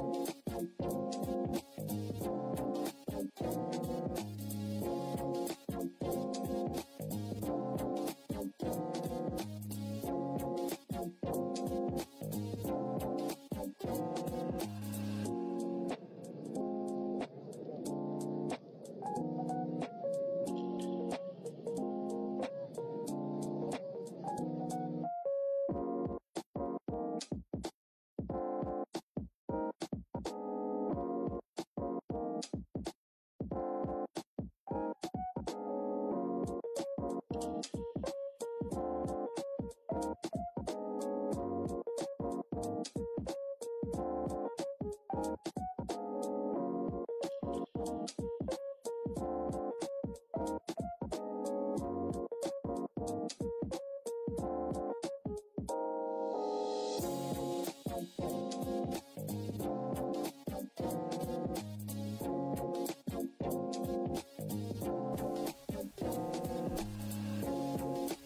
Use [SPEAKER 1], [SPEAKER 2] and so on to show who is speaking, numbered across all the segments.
[SPEAKER 1] Bye.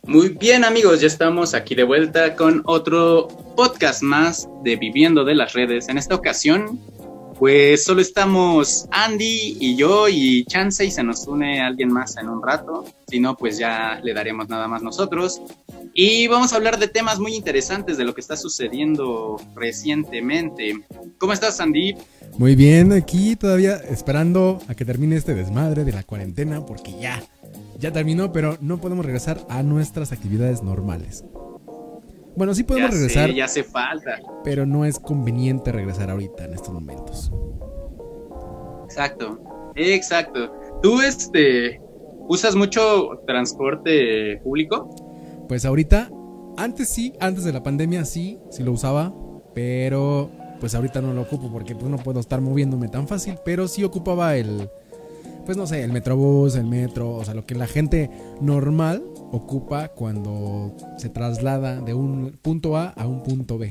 [SPEAKER 1] Muy bien amigos, ya estamos aquí de vuelta con otro podcast más de Viviendo de las Redes. En esta ocasión, pues solo estamos Andy y yo y Chance y se nos une alguien más en un rato. Si no, pues ya le daremos nada más nosotros. Y vamos a hablar de temas muy interesantes de lo que está sucediendo recientemente. ¿Cómo estás, Andy?
[SPEAKER 2] Muy bien, aquí todavía esperando a que termine este desmadre de la cuarentena porque ya ya terminó, pero no podemos regresar a nuestras actividades normales. Bueno, sí podemos regresar.
[SPEAKER 1] ya hace falta.
[SPEAKER 2] Pero no es conveniente regresar ahorita en estos momentos.
[SPEAKER 1] Exacto, exacto. ¿Tú este usas mucho transporte público?
[SPEAKER 2] Pues ahorita, antes sí, antes de la pandemia sí, sí lo usaba, pero pues ahorita no lo ocupo porque pues no puedo estar moviéndome tan fácil, pero sí ocupaba el, pues no sé, el metrobús, el metro, o sea, lo que la gente normal ocupa cuando se traslada de un punto A a un punto B.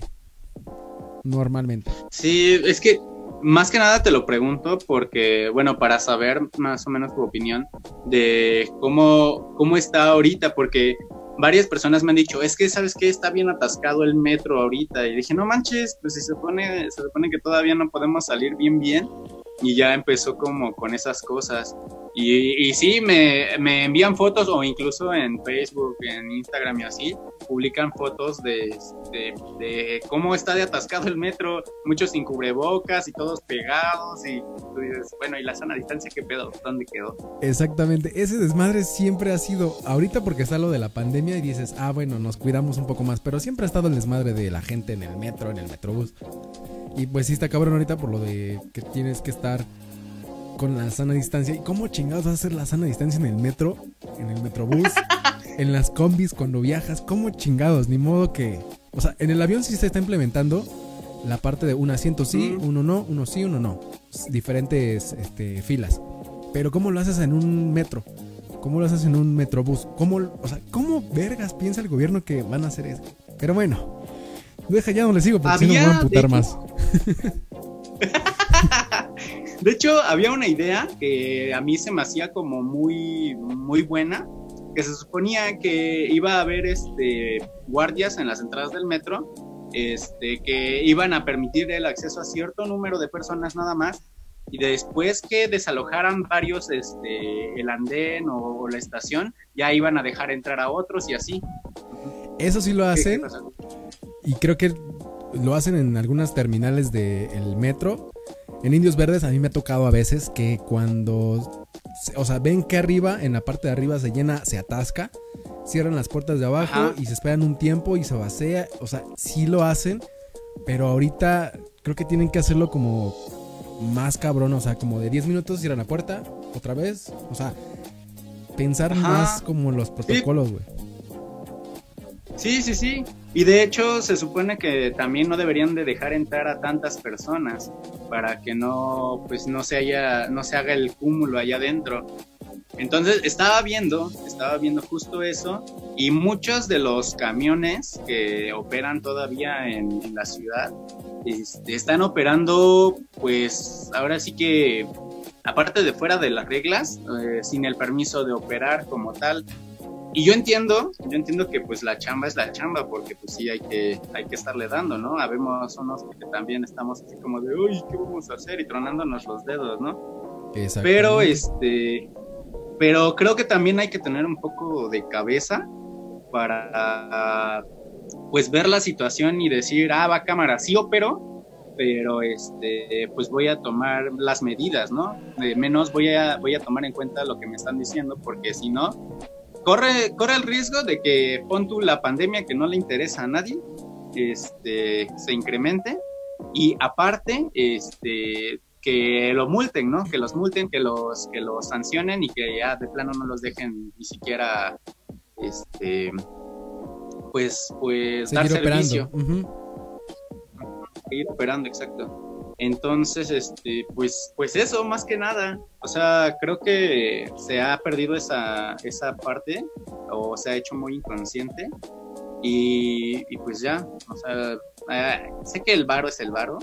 [SPEAKER 2] Normalmente.
[SPEAKER 1] Sí, es que más que nada te lo pregunto porque, bueno, para saber más o menos tu opinión de cómo, cómo está ahorita, porque varias personas me han dicho, es que, ¿sabes qué? Está bien atascado el metro ahorita. Y dije, no manches, pues se supone, se supone que todavía no podemos salir bien, bien y ya empezó como con esas cosas. Y, y sí, me, me, envían fotos o incluso en Facebook, en Instagram y así, publican fotos de, de, cómo está de atascado el metro, muchos sin cubrebocas y todos pegados y tú dices, bueno, ¿y la sana distancia qué pedo? ¿Dónde quedó?
[SPEAKER 2] Exactamente, ese desmadre siempre ha sido, ahorita porque está lo de la pandemia y dices, ah, bueno, nos cuidamos un poco más, pero siempre ha estado el desmadre de la gente en el metro, en el metrobús. Y pues sí está cabrón ahorita por lo de que tienes que estar con la sana distancia. ¿Y cómo chingados vas a hacer la sana distancia en el metro, en el metrobús, en las combis cuando viajas? ¿Cómo chingados? Ni modo que... O sea, en el avión sí se está implementando la parte de un asiento sí, uno no, uno sí, uno no. Diferentes este, filas. Pero ¿cómo lo haces en un metro? ¿Cómo lo haces en un metrobús? ¿Cómo, o sea, ¿cómo vergas piensa el gobierno que van a hacer eso? Pero bueno, Deja, ya no le sigo porque si no me voy a amputar más.
[SPEAKER 1] de hecho, había una idea que a mí se me hacía como muy, muy buena, que se suponía que iba a haber este, guardias en las entradas del metro, este, que iban a permitir el acceso a cierto número de personas nada más, y después que desalojaran varios este, el andén o, la estación, ya iban a dejar entrar a otros y así.
[SPEAKER 2] Eso sí lo hacen. Y creo que lo hacen en algunas terminales del metro. En Indios Verdes a mí me ha tocado a veces que cuando, o sea, ven que arriba, en la parte de arriba se llena, se atasca, cierran las puertas de abajo y se esperan un tiempo y se vacía. O sea, sí lo hacen, pero ahorita creo que tienen que hacerlo como más cabrón, o sea, como de 10 minutos cierran la puerta, otra vez, o sea, pensar más como los protocolos, güey.
[SPEAKER 1] Sí, sí, sí. Y de hecho se supone que también no deberían de dejar entrar a tantas personas para que no, pues no se haya, no se haga el cúmulo allá adentro. Entonces estaba viendo, estaba viendo justo eso y muchos de los camiones que operan todavía en, la ciudad este, están operando, pues ahora sí que aparte de fuera de las reglas, eh, sin el permiso de operar como tal. Y yo entiendo, yo entiendo que pues la chamba es la chamba, porque pues sí hay que, hay que estarle dando, ¿no? Habemos unos que también estamos así como de, uy, ¿qué vamos a hacer? Y tronándonos los dedos, ¿no? Pero este, pero creo que también hay que tener un poco de cabeza para pues ver la situación y decir, ah, va cámara, sí opero, pero este, pues voy a tomar las medidas, ¿no? De menos voy a, voy a tomar en cuenta lo que me están diciendo, porque si no, corre, corre el riesgo de que pon tú la pandemia que no le interesa a nadie, este, se incremente y aparte, este, que lo multen, ¿no? Que los multen, que los, que los sancionen y que ya de plano no los dejen ni siquiera, este, pues, pues dar servicio. Seguir operando, exacto. Entonces, este, pues, pues eso, más que nada. O sea, creo que se ha perdido esa, esa parte o se ha hecho muy inconsciente. Y, y pues ya, o sea, eh, sé que el varo es el varo,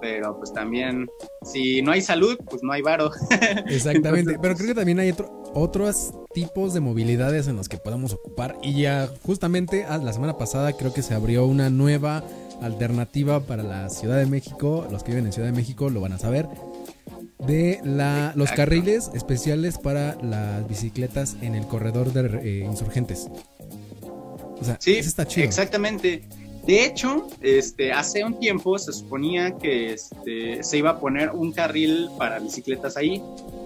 [SPEAKER 1] pero pues también si no hay salud, pues no hay varo.
[SPEAKER 2] Exactamente, pero creo que también hay otros tipos de movilidades en los que podemos ocupar y ya justamente ah, la semana pasada creo que se abrió una nueva alternativa para la Ciudad de México, los que viven en Ciudad de México lo van a saber, de la, los carriles especiales para las bicicletas en el corredor de eh, insurgentes.
[SPEAKER 1] O sea, sí, está chido. Exactamente. De hecho, este, hace un tiempo se suponía que este, se iba a poner un carril para bicicletas ahí,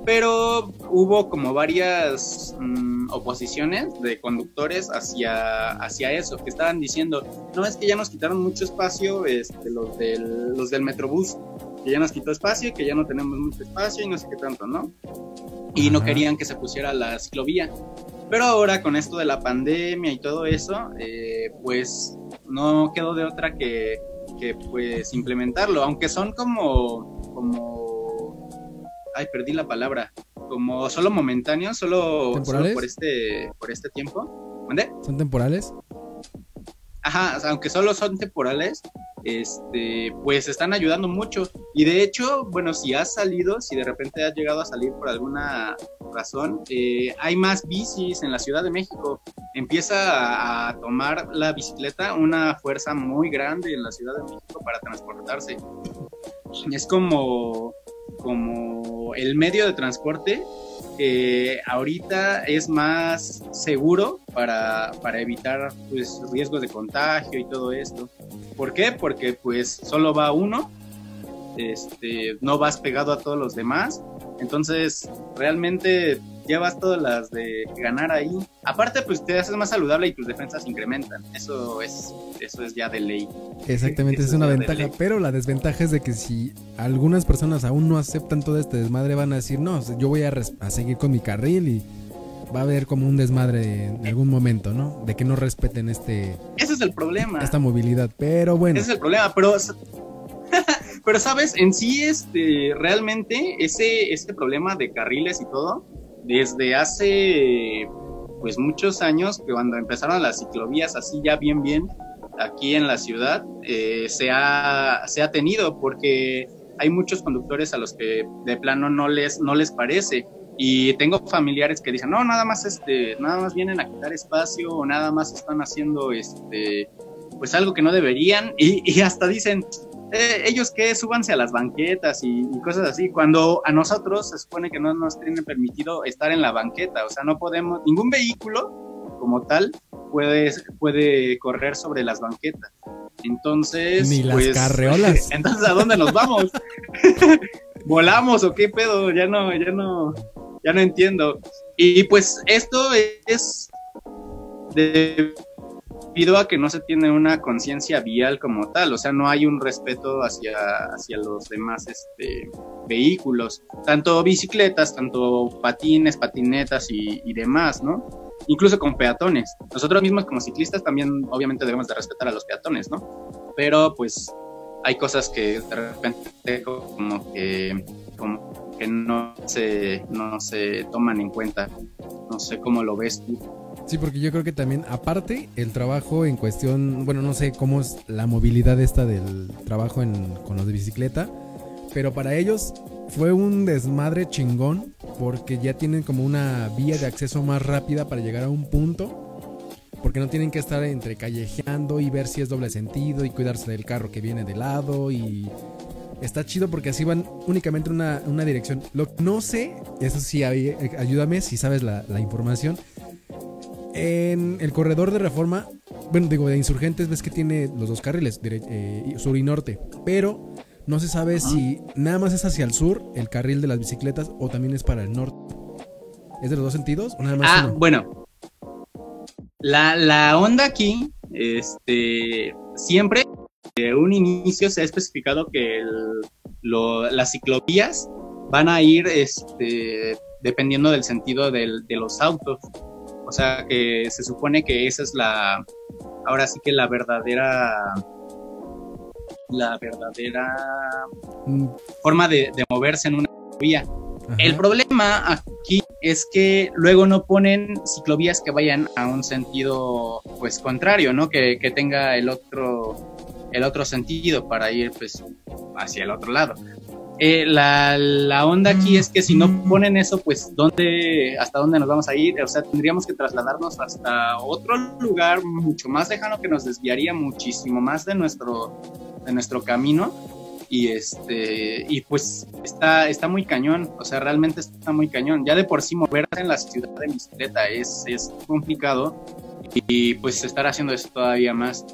[SPEAKER 1] pero hubo como varias mm, oposiciones de conductores hacia, hacia eso, que estaban diciendo, no, es que ya nos quitaron mucho espacio este, los, del, los del Metrobús, que ya nos quitó espacio y que ya no tenemos mucho espacio y no sé qué tanto, ¿no? Y no querían que se pusiera la ciclovía. Pero ahora con esto de la pandemia y todo eso, eh, pues no quedó de otra que, pues implementarlo, aunque son como, como, ay, perdí la palabra, como solo momentáneos, solo, solo por este, por este tiempo. ¿Dónde?
[SPEAKER 2] ¿Son temporales?
[SPEAKER 1] Ajá, aunque solo son temporales, este, pues están ayudando mucho. Y de hecho, bueno, si has salido, si de repente has llegado a salir por alguna razón, eh, hay más bicis en la Ciudad de México. Empieza a, tomar la bicicleta una fuerza muy grande en la Ciudad de México para transportarse. Es como, como el medio de transporte ahorita es más seguro para, para evitar pues, riesgos de contagio y todo esto. ¿Por qué? Porque pues solo va uno, este, no vas pegado a todos los demás, entonces realmente llevas todas las de ganar ahí. Aparte, pues te haces más saludable y tus defensas incrementan. Eso es, eso es ya de ley.
[SPEAKER 2] Exactamente, es una ventaja. Pero la desventaja es de que si algunas personas aún no aceptan todo este desmadre, van a decir, no, yo voy a, a seguir con mi carril y va a haber como un desmadre en algún momento, ¿no? De que no respeten este...
[SPEAKER 1] Ese es el problema.
[SPEAKER 2] Esta movilidad, pero bueno.
[SPEAKER 1] Ese es el problema, pero... pero sabes, en sí, este, realmente ese, este problema de carriles y todo, desde hace pues muchos años, que cuando empezaron las ciclovías así ya bien bien, aquí en la ciudad, eh, se, ha, se ha tenido, porque hay muchos conductores a los que de plano no les, no les parece. Y tengo familiares que dicen, no, nada más este, nada más vienen a quitar espacio o nada más están haciendo este, pues algo que no deberían y, hasta dicen, eh, ellos que súbanse a las banquetas y, cosas así, cuando a nosotros se supone que no nos tienen permitido estar en la banqueta, o sea, no podemos, ningún vehículo como tal puede, puede correr sobre las banquetas. Entonces,
[SPEAKER 2] ni las pues, carreolas.
[SPEAKER 1] Entonces, ¿a dónde nos vamos? ¿Volamos o qué pedo? Ya no, ya no, ya no entiendo. Y pues esto es debido a que no se tiene una conciencia vial como tal, o sea, no hay un respeto hacia, hacia los demás este, vehículos, tanto bicicletas, tanto patines, patinetas y, y demás, ¿no? Incluso con peatones. Nosotros mismos como ciclistas también obviamente debemos de respetar a los peatones, ¿no? Pero pues hay cosas que de repente como que, como que no, se, no se toman en cuenta. No sé cómo lo ves tú.
[SPEAKER 2] Sí, porque yo creo que también, aparte, el trabajo en cuestión, bueno, no sé cómo es la movilidad esta del trabajo en, con los de bicicleta, pero para ellos fue un desmadre chingón porque ya tienen como una vía de acceso más rápida para llegar a un punto porque no tienen que estar entre callejeando y ver si es doble sentido y cuidarse del carro que viene de lado y está chido porque así van únicamente en una, una dirección. Lo no sé, eso sí, ayúdame si sabes la, información. En el corredor de reforma, bueno, digo, de insurgentes, ves que tiene los dos carriles, eh, sur y norte, pero no se sabe si nada más es hacia el sur el carril de las bicicletas o también es para el norte. ¿Es de los dos sentidos o nada más?
[SPEAKER 1] Ah, bueno. La, la onda aquí, este, siempre de un inicio se ha especificado que las ciclovías van a ir este, dependiendo del sentido de los autos. O sea que se supone que esa es la, ahora sí que la verdadera, la verdadera mm. forma de, moverse en una ciclovía. El problema aquí es que luego no ponen ciclovías que vayan a un sentido pues contrario, ¿no? Que, que tenga el otro el otro sentido para ir pues hacia el otro lado. Eh, la, la, onda aquí es que si no ponen eso, pues ¿dónde, hasta dónde nos vamos a ir? O sea, tendríamos que trasladarnos hasta otro lugar mucho más lejano que nos desviaría muchísimo más de nuestro, de nuestro camino. Y este, y pues está, está muy cañón, o sea, realmente está muy cañón. Ya de por sí moverse en la ciudad de bicicleta es, es complicado y pues estar haciendo eso todavía más.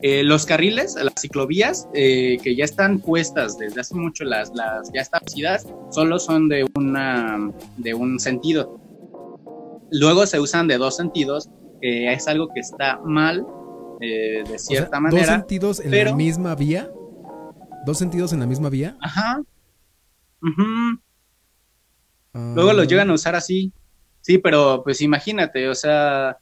[SPEAKER 1] Eh, los carriles, las ciclovías, eh, que ya están puestas desde hace mucho, las, las ya establecidas, solo son de, una, de un sentido. Luego se usan de dos sentidos, que es algo que está mal, eh, de cierta manera.
[SPEAKER 2] ¿Dos sentidos en la misma vía? ¿Dos sentidos en la misma vía?
[SPEAKER 1] Ajá. Luego los llegan a usar así. Sí, pero pues imagínate, o sea,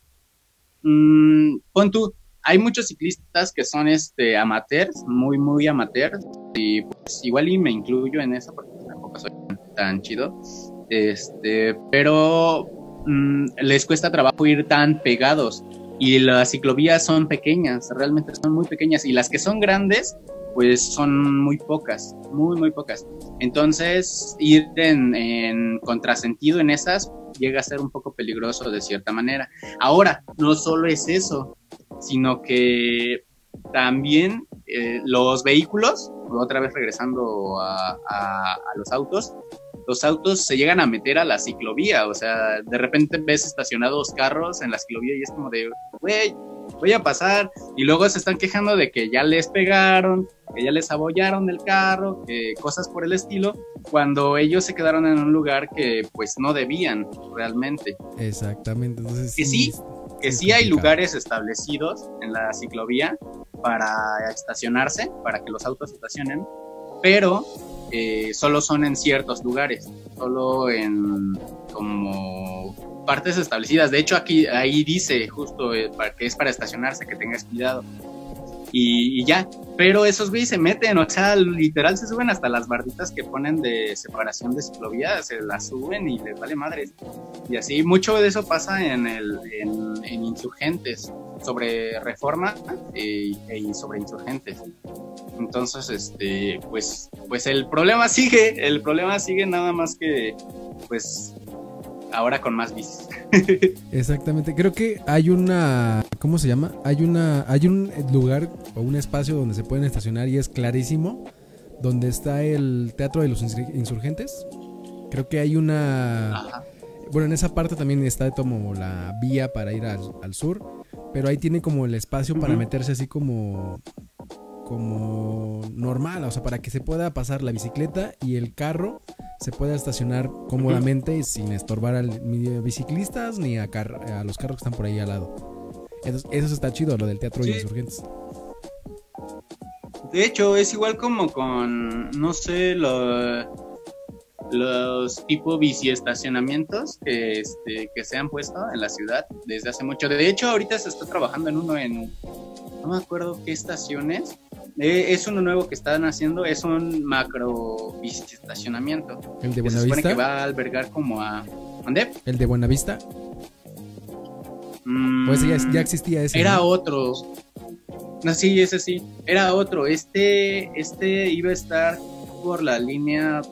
[SPEAKER 1] mmm, pon tú, hay muchos ciclistas que son este amateurs, muy, muy amateurs, y pues igual y me incluyo en eso porque tampoco soy tan chido, este, pero mm, les cuesta trabajo ir tan pegados y las ciclovías son pequeñas, realmente son muy pequeñas y las que son grandes pues son muy pocas, muy, muy pocas. Entonces, ir en, en, contrasentido en esas llega a ser un poco peligroso de cierta manera. Ahora, no solo es eso, sino que también eh, los vehículos, otra vez regresando a, los autos, los autos se llegan a meter a la ciclovía, o sea, de repente ves estacionados carros en la ciclovía y es como de, güey, voy a pasar, y luego se están quejando de que ya les pegaron, que ya les abollaron el carro, que cosas por el estilo, cuando ellos se quedaron en un lugar que pues no debían realmente.
[SPEAKER 2] Exactamente, entonces
[SPEAKER 1] que sí que sí hay lugares establecidos en la ciclovía para estacionarse, para que los autos estacionen, pero eh, solo son en ciertos lugares, solo en como partes establecidas. De hecho, aquí ahí dice justo eh, que es para estacionarse, que tengas cuidado y, ya. Pero esos güeyes se meten, o sea, literal se suben hasta las barditas que ponen de separación de ciclovías, se las suben y les vale madre. Y así, mucho de eso pasa en, en, insurgentes, sobre reforma y, e, sobre insurgentes. Entonces, este, pues, pues el problema sigue, el problema sigue nada más que, pues, ahora con más bicis.
[SPEAKER 2] Exactamente, creo que hay una, ¿cómo se llama? Hay una, hay un lugar o un espacio donde se pueden estacionar y es clarísimo, donde está el Teatro de los Insurgentes. Creo que hay una, bueno, en esa parte también está como la vía para ir al, sur, pero ahí tiene como el espacio para meterse así como como normal, o sea, para que se pueda pasar la bicicleta y el carro se pueda estacionar cómodamente sin estorbar a biciclistas ni a, a, los carros que están por ahí al lado. Eso, eso está chido, lo del teatro de insurgentes.
[SPEAKER 1] De hecho, es igual como con, no sé, los tipo bici estacionamientos que, este, que se han puesto en la ciudad desde hace mucho. De hecho, ahorita se está trabajando en uno en, no me acuerdo qué estaciones, eh, es uno nuevo que están haciendo, es un macro estacionamiento.
[SPEAKER 2] ¿El de Buenavista? Se supone
[SPEAKER 1] que va a albergar como a... ¿Dónde?
[SPEAKER 2] ¿El de Buenavista?
[SPEAKER 1] Mm,
[SPEAKER 2] pues ya, ya, existía ese.
[SPEAKER 1] Era otro. No, sí, ese sí. Era otro. Este, este iba a estar por la línea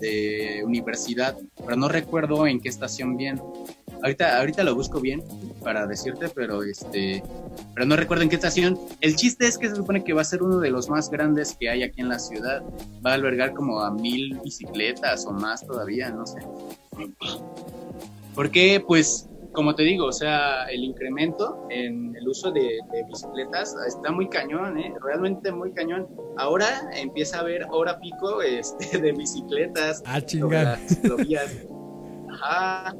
[SPEAKER 1] de universidad, pero no recuerdo en qué estación bien. Ahorita, ahorita lo busco bien, para decirte, pero este, pero no recuerdo en qué estación. El chiste es que se supone que va a ser uno de los más grandes que hay aquí en la ciudad. Va a albergar como a mil bicicletas o más todavía, no sé. Porque, pues, como te digo, o sea, el incremento en el uso de, bicicletas está muy cañón, ¿eh? realmente muy cañón. Ahora empieza a haber hora pico este, de bicicletas.
[SPEAKER 2] Ah, chingar.
[SPEAKER 1] Ajá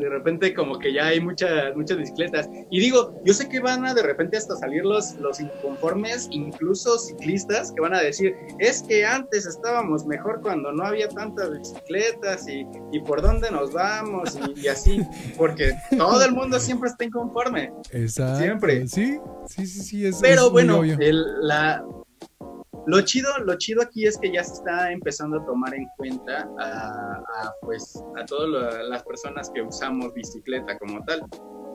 [SPEAKER 1] de repente como que ya hay muchas, muchas bicicletas. Y digo, yo sé que van a de repente hasta salir los, los inconformes, incluso ciclistas, que van a decir, es que antes estábamos mejor cuando no había tantas bicicletas y, y por dónde nos vamos y, así, porque todo el mundo siempre está inconforme.
[SPEAKER 2] Exacto.
[SPEAKER 1] Siempre.
[SPEAKER 2] Sí, sí, sí, sí.
[SPEAKER 1] Pero bueno, el, la, lo chido, lo chido aquí es que ya se está empezando a tomar en cuenta a, pues a todas las personas que usamos bicicleta como tal.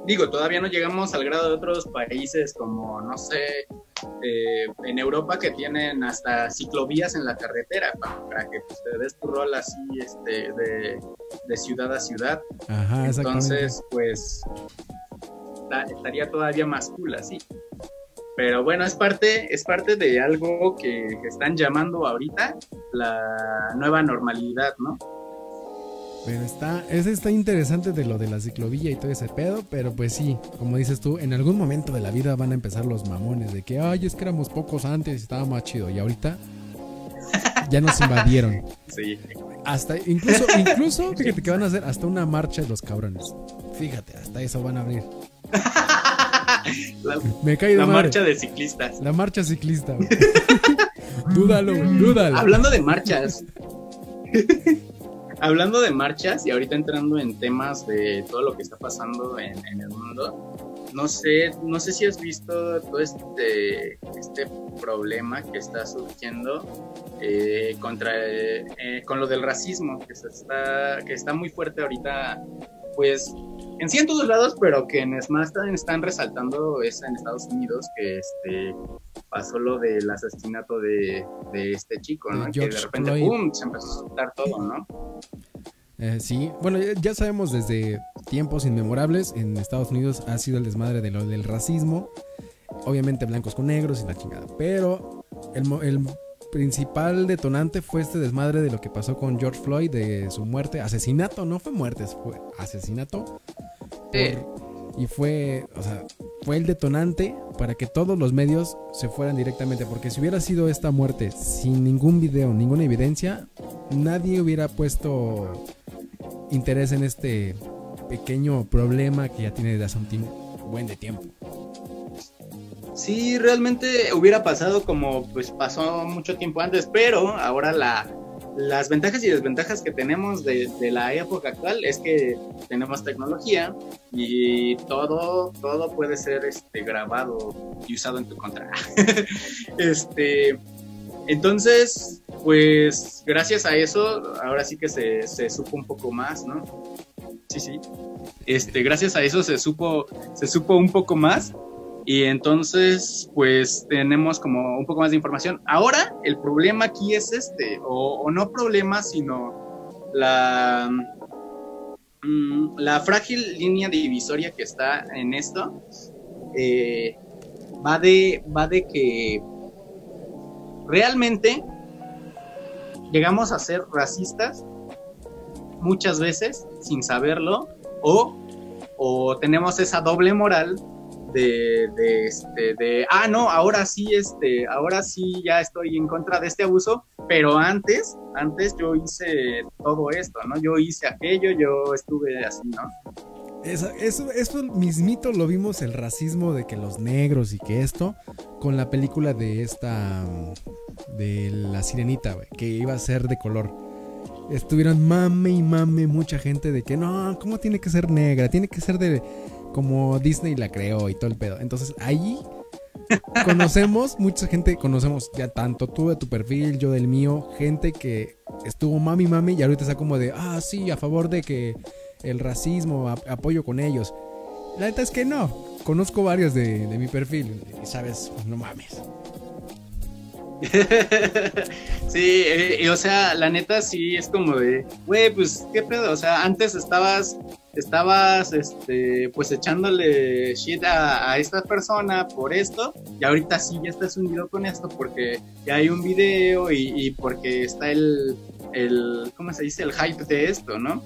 [SPEAKER 1] Digo, todavía no llegamos al grado de otros países como, no sé, eh, en Europa que tienen hasta ciclovías en la carretera para, que pues, te des tu rol así este, de, ciudad a ciudad.
[SPEAKER 2] Ajá,
[SPEAKER 1] Entonces, pues estaría todavía más cool así. Pero bueno, es parte, es parte de algo que, están llamando ahorita la nueva normalidad, ¿no?
[SPEAKER 2] Pero está, ese está interesante de lo de la ciclovía y todo ese pedo, pero pues sí, como dices tú, en algún momento de la vida van a empezar los mamones de que, ay, es que éramos pocos antes y estaba más chido, y ahorita ya nos invadieron.
[SPEAKER 1] Sí.
[SPEAKER 2] Hasta, incluso, incluso, fíjate que van a hacer hasta una marcha de los cabrones. Fíjate, hasta eso van a abrir.
[SPEAKER 1] La, Me la marcha de ciclistas.
[SPEAKER 2] La marcha ciclista. dúdalo, dúdalo.
[SPEAKER 1] Hablando de marchas. Hablando de marchas y ahorita entrando en temas de todo lo que está pasando en, el mundo, no sé, no sé si has visto todo este, este problema que está surgiendo eh, contra eh, con lo del racismo que está que está muy fuerte ahorita pues en sí en todos lados, pero que en Smash están resaltando es en Estados Unidos que este pasó lo del asesinato de, este chico, ¿no? que de repente ¡pum! se empezó a soltar todo, ¿no?
[SPEAKER 2] Eh, sí, bueno, ya sabemos desde tiempos inmemorables, en Estados Unidos ha sido el desmadre de lo del racismo, obviamente blancos con negros y la chingada, pero el, el principal detonante fue este desmadre de lo que pasó con George Floyd, de su muerte, asesinato, no fue muerte, fue asesinato. y fue, o sea, fue el detonante para que todos los medios se fueran directamente, porque si hubiera sido esta muerte sin ningún video, ninguna evidencia, nadie hubiera puesto interés en este pequeño problema que ya tiene desde hace un buen de tiempo.
[SPEAKER 1] Sí, realmente hubiera pasado como pues pasó mucho tiempo antes, pero ahora la, las ventajas y desventajas que tenemos de, la época actual es que tenemos tecnología y todo, todo puede ser este, grabado y usado en tu contra. este, entonces, pues gracias a eso, ahora sí que se, se supo un poco más, ¿no? Sí, sí. Este, gracias a eso se supo, se supo un poco más y entonces, pues tenemos como un poco más de información. Ahora, el problema aquí es este, o, no problema, sino la, mm, la frágil línea divisoria que está en esto. Eh, va, de, va de que realmente llegamos a ser racistas muchas veces sin saberlo o, o tenemos esa doble moral de, de, este, de, ah, no, ahora sí, este, ahora sí ya estoy en contra de este abuso, pero antes, antes yo hice todo esto, ¿no? Yo hice aquello, yo estuve así, ¿no?
[SPEAKER 2] Eso, eso, eso mismito lo vimos el racismo de que los negros y que esto, con la película de esta, de la sirenita, que iba a ser de color estuvieron mame y mame mucha gente de que no, ¿cómo tiene que ser negra? Tiene que ser de, como Disney la creó y todo el pedo. Entonces ahí conocemos, mucha gente conocemos, ya tanto tú de tu perfil, yo del mío, gente que estuvo mami mami y ahorita está como de, ah, sí, a favor de que el racismo, apoyo con ellos. La neta es que no, conozco varios de, mi perfil y sabes, no mames.
[SPEAKER 1] sí, eh, o sea, la neta sí es como de, güey, pues qué pedo, o sea, antes estabas estabas, este, pues echándole shit a, esta persona por esto, y ahorita sí ya estás hundido con esto porque ya hay un video y, porque está el, el, ¿cómo se dice? El hype de esto, ¿no?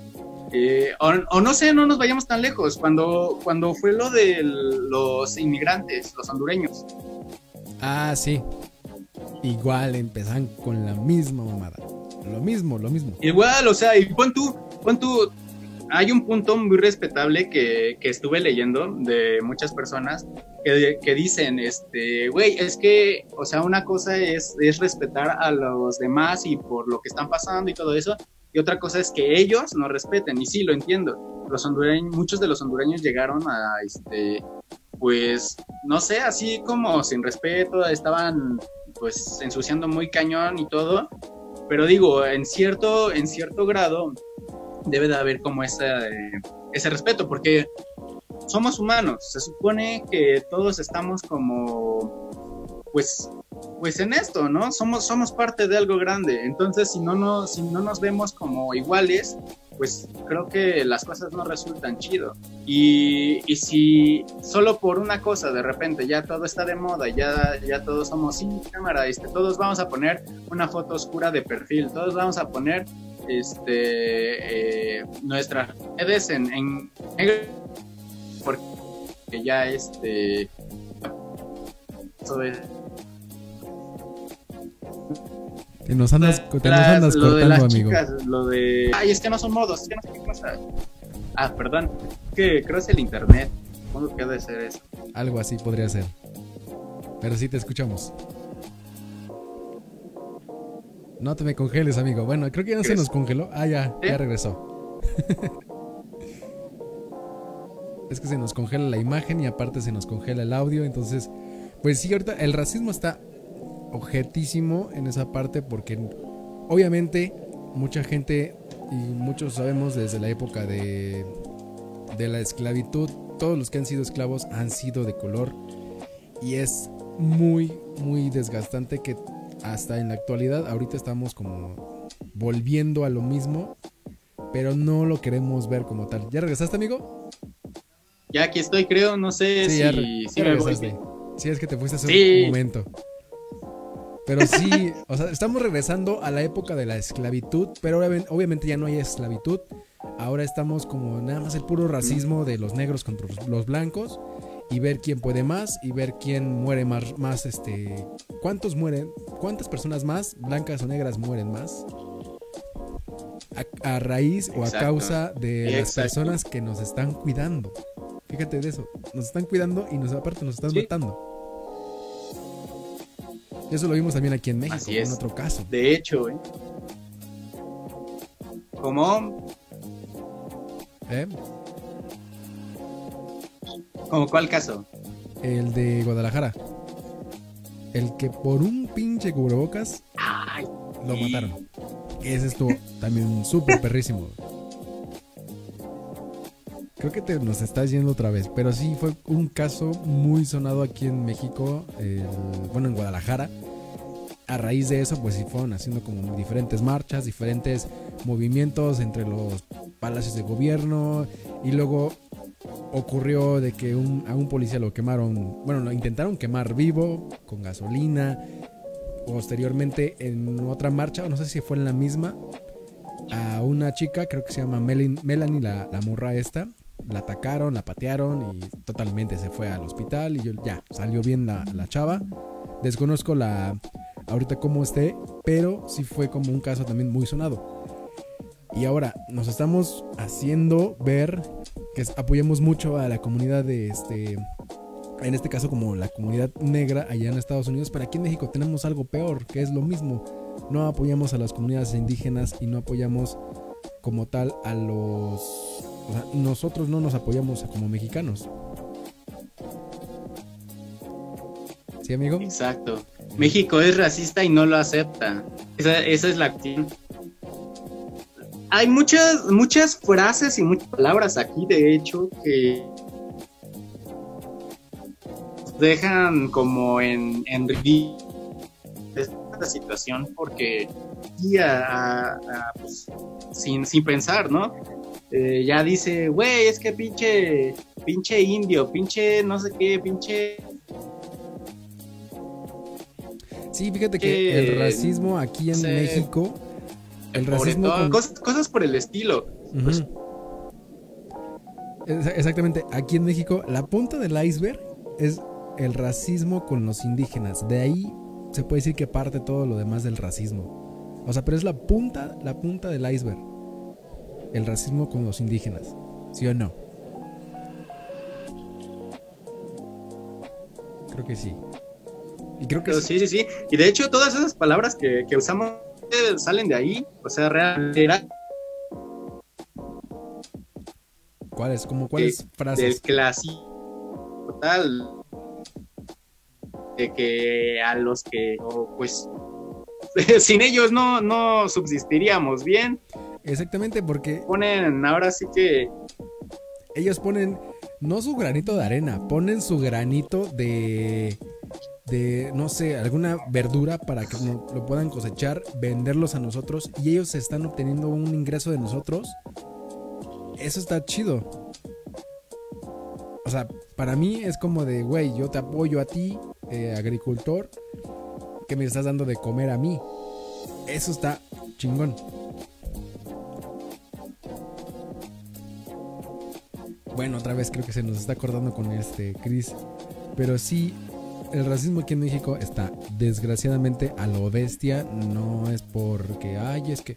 [SPEAKER 1] Eh, o, no sé, no nos vayamos tan lejos, cuando, cuando fue lo de los inmigrantes, los hondureños.
[SPEAKER 2] Ah, sí. Igual empezan con la misma mamada. Lo mismo, lo mismo.
[SPEAKER 1] Igual, o sea, y pon tú, pon tú, hay un punto muy respetable que, estuve leyendo de muchas personas que, dicen, este, güey, es que, o sea, una cosa es, es respetar a los demás y por lo que están pasando y todo eso, y otra cosa es que ellos no respeten, y sí, lo entiendo. Los hondureños, muchos de los hondureños llegaron a, este, pues, no sé, así como sin respeto, estaban pues ensuciando muy cañón y todo, pero digo, en cierto, en cierto grado debe de haber como ese, ese respeto, porque somos humanos, se supone que todos estamos como, pues, pues en esto, ¿no? Somos, somos parte de algo grande, entonces si no, no, si no nos vemos como iguales, pues creo que las cosas no resultan chido. Y, y, si solo por una cosa de repente ya todo está de moda, ya, ya todos somos sin cámara, este, todos vamos a poner una foto oscura de perfil, todos vamos a poner este eh, nuestras redes en, en porque ya este
[SPEAKER 2] te nos andas, te nos andas cortando, amigo.
[SPEAKER 1] lo de. Ay, es que no son modos, es que no sé qué cosa. Ah, perdón. Es que creo que es el internet. ¿Cómo que de ser eso?
[SPEAKER 2] Algo así podría ser. Pero sí te escuchamos. No te me congeles, amigo. Bueno, creo que ya no se nos congeló. Ah, ya, ya regresó. es que se nos congela la imagen y aparte se nos congela el audio. Entonces, pues sí, ahorita el racismo está objetísimo en esa parte porque obviamente mucha gente y muchos sabemos desde la época de, de la esclavitud, todos los que han sido esclavos han sido de color y es muy, muy desgastante que hasta en la actualidad, ahorita estamos como volviendo a lo mismo, pero no lo queremos ver como tal. ¿Ya regresaste, amigo?
[SPEAKER 1] Ya aquí estoy, creo, no sé si,
[SPEAKER 2] Sí, es que te fuiste hace un momento. Pero sí, o sea, estamos regresando a la época de la esclavitud, pero obviamente ya no hay esclavitud. Ahora estamos como nada más el puro racismo de los negros contra los blancos y ver quién puede más y ver quién muere más, más este, cuántos mueren, cuántas personas más, blancas o negras, mueren más a, raíz o a causa de las personas que nos están cuidando. Fíjate de eso, nos están cuidando y nos aparte nos están matando. Eso lo vimos también aquí en México, en otro caso.
[SPEAKER 1] De hecho, ¿eh? ¿Cómo? ¿Eh? ¿Cómo cuál caso?
[SPEAKER 2] El de Guadalajara. El que por un pinche cubrebocas lo mataron. Ese estuvo también súper perrísimo. Creo que te nos estás yendo otra vez, pero sí fue un caso muy sonado aquí en México, bueno, en Guadalajara. A raíz de eso, pues sí fueron haciendo como diferentes marchas, diferentes movimientos entre los palacios de gobierno y luego ocurrió de que a un policía lo quemaron, bueno, lo intentaron quemar vivo con gasolina. Posteriormente en otra marcha, no sé si fue en la misma, a una chica, creo que se llama Melanie, la, la morra esta, la atacaron, la patearon y totalmente se fue al hospital y yo, ya, salió bien la, la chava. Desconozco la ahorita cómo esté, pero sí fue como un caso también muy sonado. Y ahora nos estamos haciendo ver que apoyamos mucho a la comunidad de este en este caso como la comunidad negra allá en Estados Unidos, pero aquí en México tenemos algo peor, que es lo mismo. No apoyamos a las comunidades indígenas y no apoyamos como tal a los... O sea, nosotros no nos apoyamos como mexicanos. ¿Sí, amigo?
[SPEAKER 1] Exacto. México es racista y no lo acepta. Esa, esa es la acción hay muchas, muchas frases y muchas palabras aquí, de hecho, que dejan como en, en esta situación porque y pues, sin, sin pensar, ¿no? eh, ya dice, güey, es que pinche, pinche indio, pinche no sé qué, pinche...
[SPEAKER 2] Sí, fíjate que el racismo aquí en México, el racismo...
[SPEAKER 1] cosas, por el estilo. Pues.
[SPEAKER 2] Exactamente, aquí en México la punta del iceberg es el racismo con los indígenas. De ahí se puede decir que parte todo lo demás del racismo. O sea, pero es la punta, la punta del iceberg. El racismo con los indígenas. ¿Sí o no? Creo que sí.
[SPEAKER 1] Y creo que sí, sí, sí. Y de hecho todas esas palabras que, usamos salen de ahí. O sea, realmente
[SPEAKER 2] ¿Cuáles? ¿Cómo cuáles frases?
[SPEAKER 1] Del clásico tal de que a los que, pues, sin ellos no, no subsistiríamos bien.
[SPEAKER 2] Exactamente, porque...
[SPEAKER 1] Ponen, ahora sí que...
[SPEAKER 2] Ellos ponen, no su granito de arena, ponen su granito de... De, no sé, alguna verdura para que lo puedan cosechar, venderlos a nosotros y ellos están obteniendo un ingreso de nosotros. Eso está chido. O sea, para mí es como de, güey, yo te apoyo a ti, eh, agricultor que me estás dando de comer a mí. Eso está chingón. Bueno, otra vez creo que se nos está acordando con este Chris. Pero sí, el racismo aquí en México está desgraciadamente a lo bestia. No es porque, ay, es que.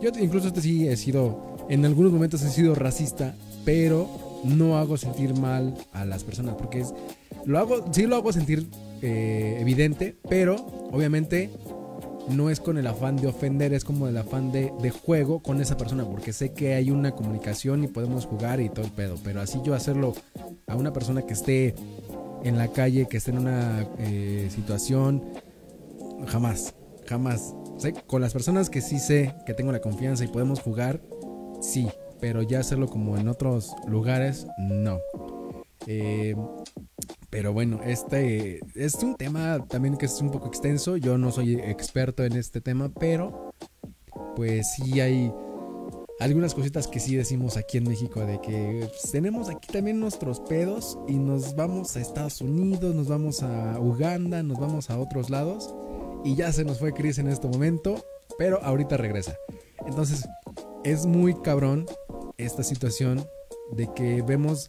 [SPEAKER 2] Yo incluso este sí he sido. En algunos momentos he sido racista, pero no hago sentir mal a las personas. Porque es. Lo hago, sí lo hago sentir eh, evidente, pero obviamente no es con el afán de ofender, es como el afán de, juego con esa persona, porque sé que hay una comunicación y podemos jugar y todo el pedo, pero así yo hacerlo a una persona que esté en la calle, que esté en una eh, situación, jamás, jamás. con las personas que sí sé que tengo la confianza y podemos jugar, sí, pero ya hacerlo como en otros lugares, no. Eh, pero bueno, este es un tema también que es un poco extenso. Yo no soy experto en este tema, pero pues sí hay algunas cositas que sí decimos aquí en México de que pues, tenemos aquí también nuestros pedos y nos vamos a Estados Unidos, nos vamos a Uganda, nos vamos a otros lados y ya se nos fue Chris en este momento, pero ahorita regresa. Entonces, es muy cabrón esta situación de que vemos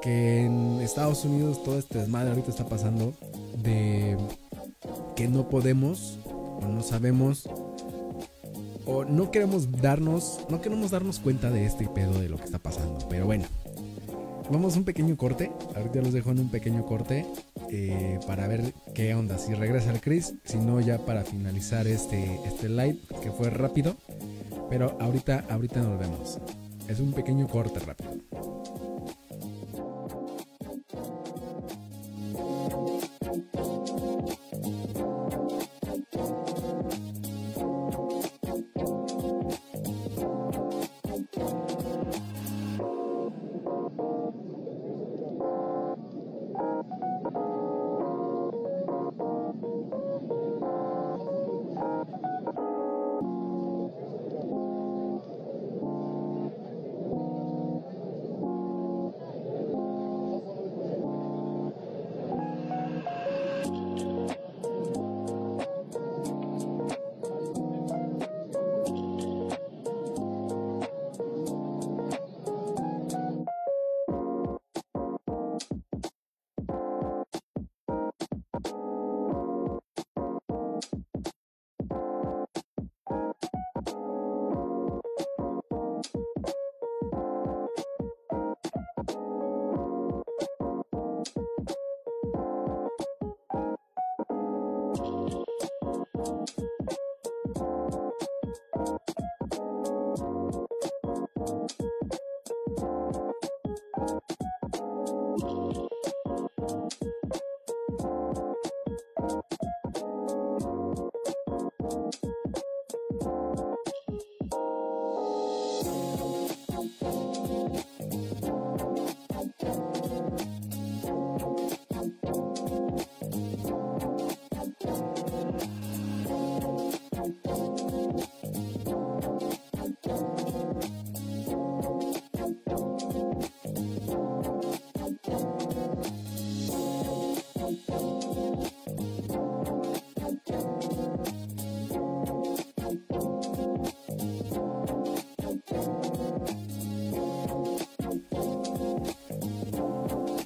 [SPEAKER 2] que en Estados Unidos todo este desmadre ahorita está pasando de que no podemos o no sabemos no queremos darnos, no queremos darnos cuenta de este pedo de lo que está pasando. Pero bueno, vamos a un pequeño corte. Ahorita los dejo en un pequeño corte eh, para ver qué onda. Si regresa el Chris, si no ya para finalizar este, este live que fue rápido. Pero ahorita, ahorita nos vemos. Es un pequeño corte rápido.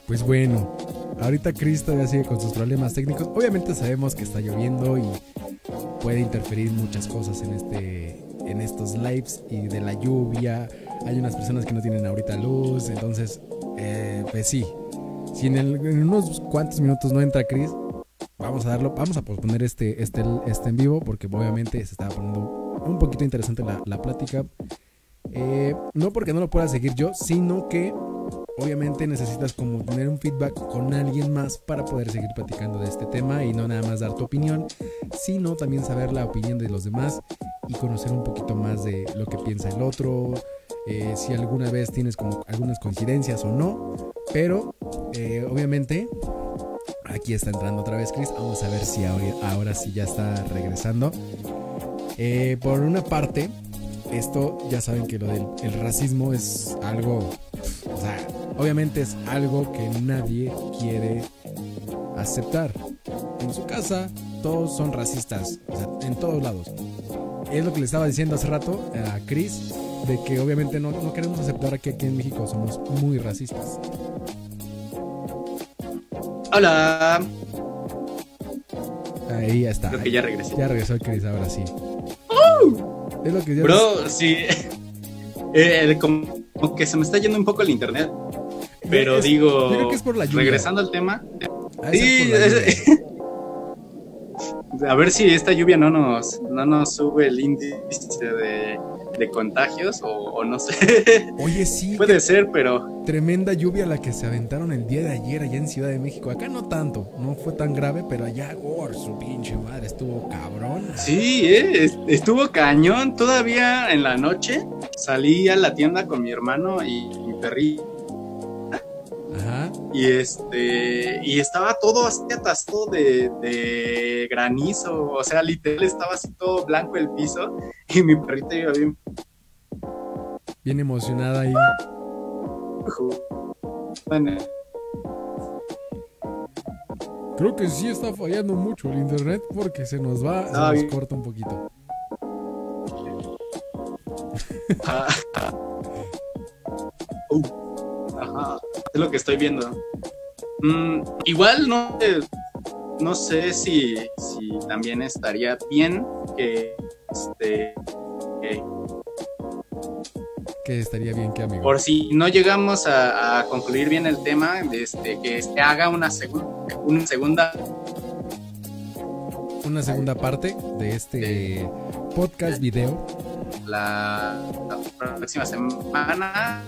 [SPEAKER 2] Pues bueno, ahorita Chris todavía sigue con sus problemas técnicos. Obviamente sabemos que está lloviendo y puede interferir muchas cosas en este en estos lives y de la lluvia. Hay unas personas que no tienen ahorita luz, entonces eh, pues sí. Si en, unos cuantos minutos no entra Chris, vamos a darlo, vamos a posponer este, este, este en vivo porque obviamente se estaba poniendo un poquito interesante la, la plática. Eh, no porque no lo pueda seguir yo, sino que obviamente necesitas como tener un feedback con alguien más para poder seguir platicando de este tema y no nada más dar tu opinión, sino también saber la opinión de los demás y conocer un poquito más de lo que piensa el otro, eh, si alguna vez tienes como algunas coincidencias o no, pero eh, obviamente aquí está entrando otra vez Chris, vamos a ver si ahora, ahora sí ya está regresando. Eh, por una parte, esto ya saben que lo del el racismo es algo, obviamente es algo que nadie quiere aceptar. En su casa todos son racistas, o sea, en todos lados. Es lo que le estaba diciendo hace rato a Chris, de que obviamente no, no queremos aceptar que aquí en México somos muy racistas.
[SPEAKER 1] Hola.
[SPEAKER 2] Ahí ya está.
[SPEAKER 1] Creo que ya regresé.
[SPEAKER 2] Ya regresó Chris, ahora sí.
[SPEAKER 1] Es lo que Bro, sí. Eh, como, que se me está yendo un poco el internet. Pero
[SPEAKER 2] Es-
[SPEAKER 1] digo,
[SPEAKER 2] yo creo que es por la lluvia.
[SPEAKER 1] regresando al tema.
[SPEAKER 2] Ah,
[SPEAKER 1] Sí,
[SPEAKER 2] es
[SPEAKER 1] a ver si esta lluvia no nos, no nos sube el índice de, de contagios o, o no sé.
[SPEAKER 2] Oye, sí,
[SPEAKER 1] Puede ser, pero
[SPEAKER 2] tremenda lluvia la que se aventaron el día de ayer allá en Ciudad de México. Acá no tanto, no fue tan grave, pero allá, oh, su pinche madre, estuvo cabrón.
[SPEAKER 1] sí, eh, es- estuvo cañón. Todavía en la noche salí a la tienda con mi hermano y mi perrito. Y este, y estaba todo así atascado de, de granizo, o sea, literal estaba así todo blanco el piso y mi perrito iba bien
[SPEAKER 2] Bien emocionada ahí.
[SPEAKER 1] bueno,
[SPEAKER 2] Creo que sí está fallando mucho el internet porque se nos va, se nos corta un poquito.
[SPEAKER 1] ah, uh, es lo que estoy viendo. Mm, igual no, no sé si, si también estaría bien que este que
[SPEAKER 2] Que estaría bien que amigo.
[SPEAKER 1] por si no llegamos a, a concluir bien el tema, este, que este haga una, segun- una segunda
[SPEAKER 2] Una segunda parte de este podcast video.
[SPEAKER 1] la, la próxima semana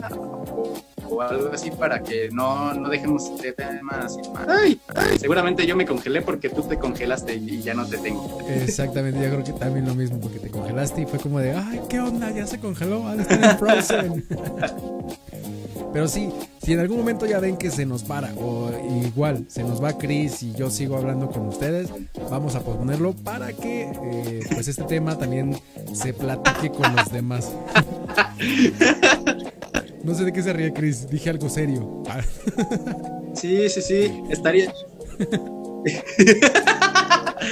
[SPEAKER 1] o, algo así para que no, no dejemos este tema así. Ay, ay, seguramente yo me congelé porque tú te congelaste y ya no te tengo.
[SPEAKER 2] Exactamente, yo creo que también lo mismo porque te congelaste y fue como de, ay, ¿qué onda? Ya se congeló, de estar en Frozen. Pero sí, si en algún momento ya ven que se nos para o igual se nos va Chris y yo sigo hablando con ustedes, vamos a posponerlo para que eh, pues este tema también se platique con los demás. No sé de qué se ríe Chris, dije algo serio.
[SPEAKER 1] Sí, sí, sí, estaría.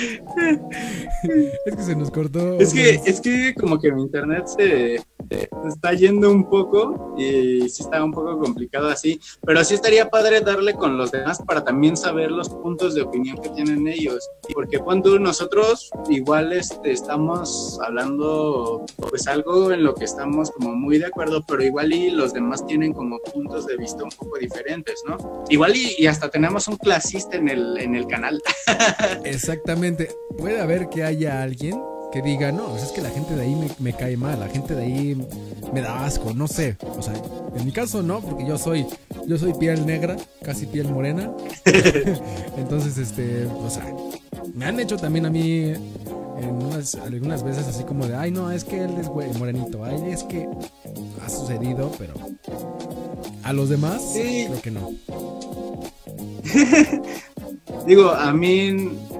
[SPEAKER 2] Es que se nos cortó.
[SPEAKER 1] Es que, es que como que mi internet se, se está yendo un poco y sí está un poco complicado así, pero sí estaría padre darle con los demás para también saber los puntos de opinión que tienen ellos, porque cuando nosotros igual este, estamos hablando pues algo en lo que estamos como muy de acuerdo, pero igual y los demás tienen como puntos de vista un poco diferentes, ¿no? Igual y, y hasta tenemos un clasista en el, en el canal.
[SPEAKER 2] Exactamente. Puede haber que haya alguien que diga, no, pues es que la gente de ahí me, me cae mal, la gente de ahí me da asco, no sé. O sea, en mi caso no, porque yo soy, yo soy piel negra, casi piel morena. Entonces, este, o sea, me han hecho también a mí en unas, algunas veces así como de, ay no, es que él es güey, morenito, ay es que ha sucedido, pero a los demás
[SPEAKER 1] Sí.
[SPEAKER 2] creo que no.
[SPEAKER 1] Digo, a mí,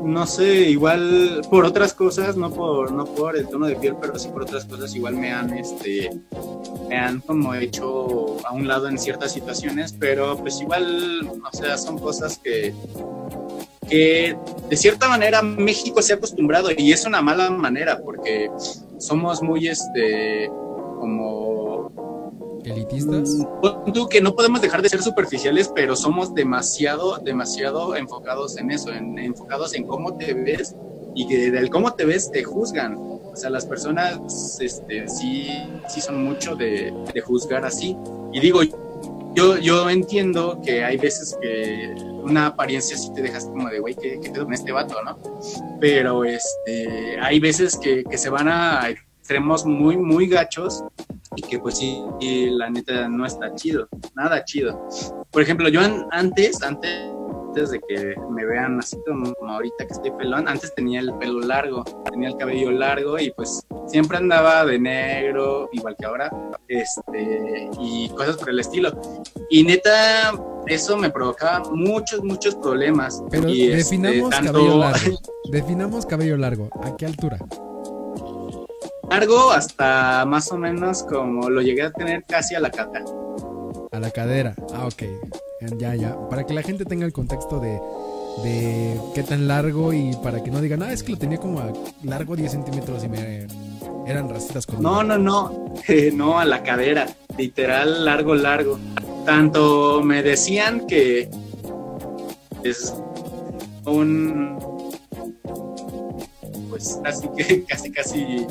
[SPEAKER 1] no sé, igual por otras cosas, no por, no por el tono de piel, pero sí por otras cosas, igual me han, este, me han como hecho a un lado en ciertas situaciones, pero pues igual, o sea, son cosas que, que de cierta manera México se ha acostumbrado y es una mala manera porque somos muy, este, como
[SPEAKER 2] ¿Elitistas?
[SPEAKER 1] Tú que no podemos dejar de ser superficiales, pero somos demasiado, demasiado enfocados en eso, en, enfocados en cómo te ves y que del cómo te ves te juzgan. O sea, las personas este, sí, sí son mucho de, de juzgar así. Y digo, yo, yo entiendo que hay veces que una apariencia sí te dejas como de, güey, ¿qué, qué pedo con este vato, no? Pero este, hay veces que, que se van a extremos muy, muy gachos y que pues sí, la neta no está chido, nada chido. Por ejemplo, yo antes, antes de que me vean así como, ahorita que estoy pelón, antes tenía el pelo largo, tenía el cabello largo y pues siempre andaba de negro, igual que ahora, este, y cosas por el estilo. Y neta, eso me provocaba muchos, muchos problemas.
[SPEAKER 2] Pero
[SPEAKER 1] y
[SPEAKER 2] este, definamos cabello largo. Definamos cabello largo. ¿A qué altura?
[SPEAKER 1] Largo hasta más o menos como lo llegué a tener casi a la cadera.
[SPEAKER 2] A la cadera. Ah, ok. Ya, ya. Para que la gente tenga el contexto de, de qué tan largo y para que no digan, ah, es que lo tenía como a largo 10 centímetros y me eran racitas con.
[SPEAKER 1] No, no, no. no, a la cadera. Literal, largo, largo. Tanto me decían que es un pues así que casi casi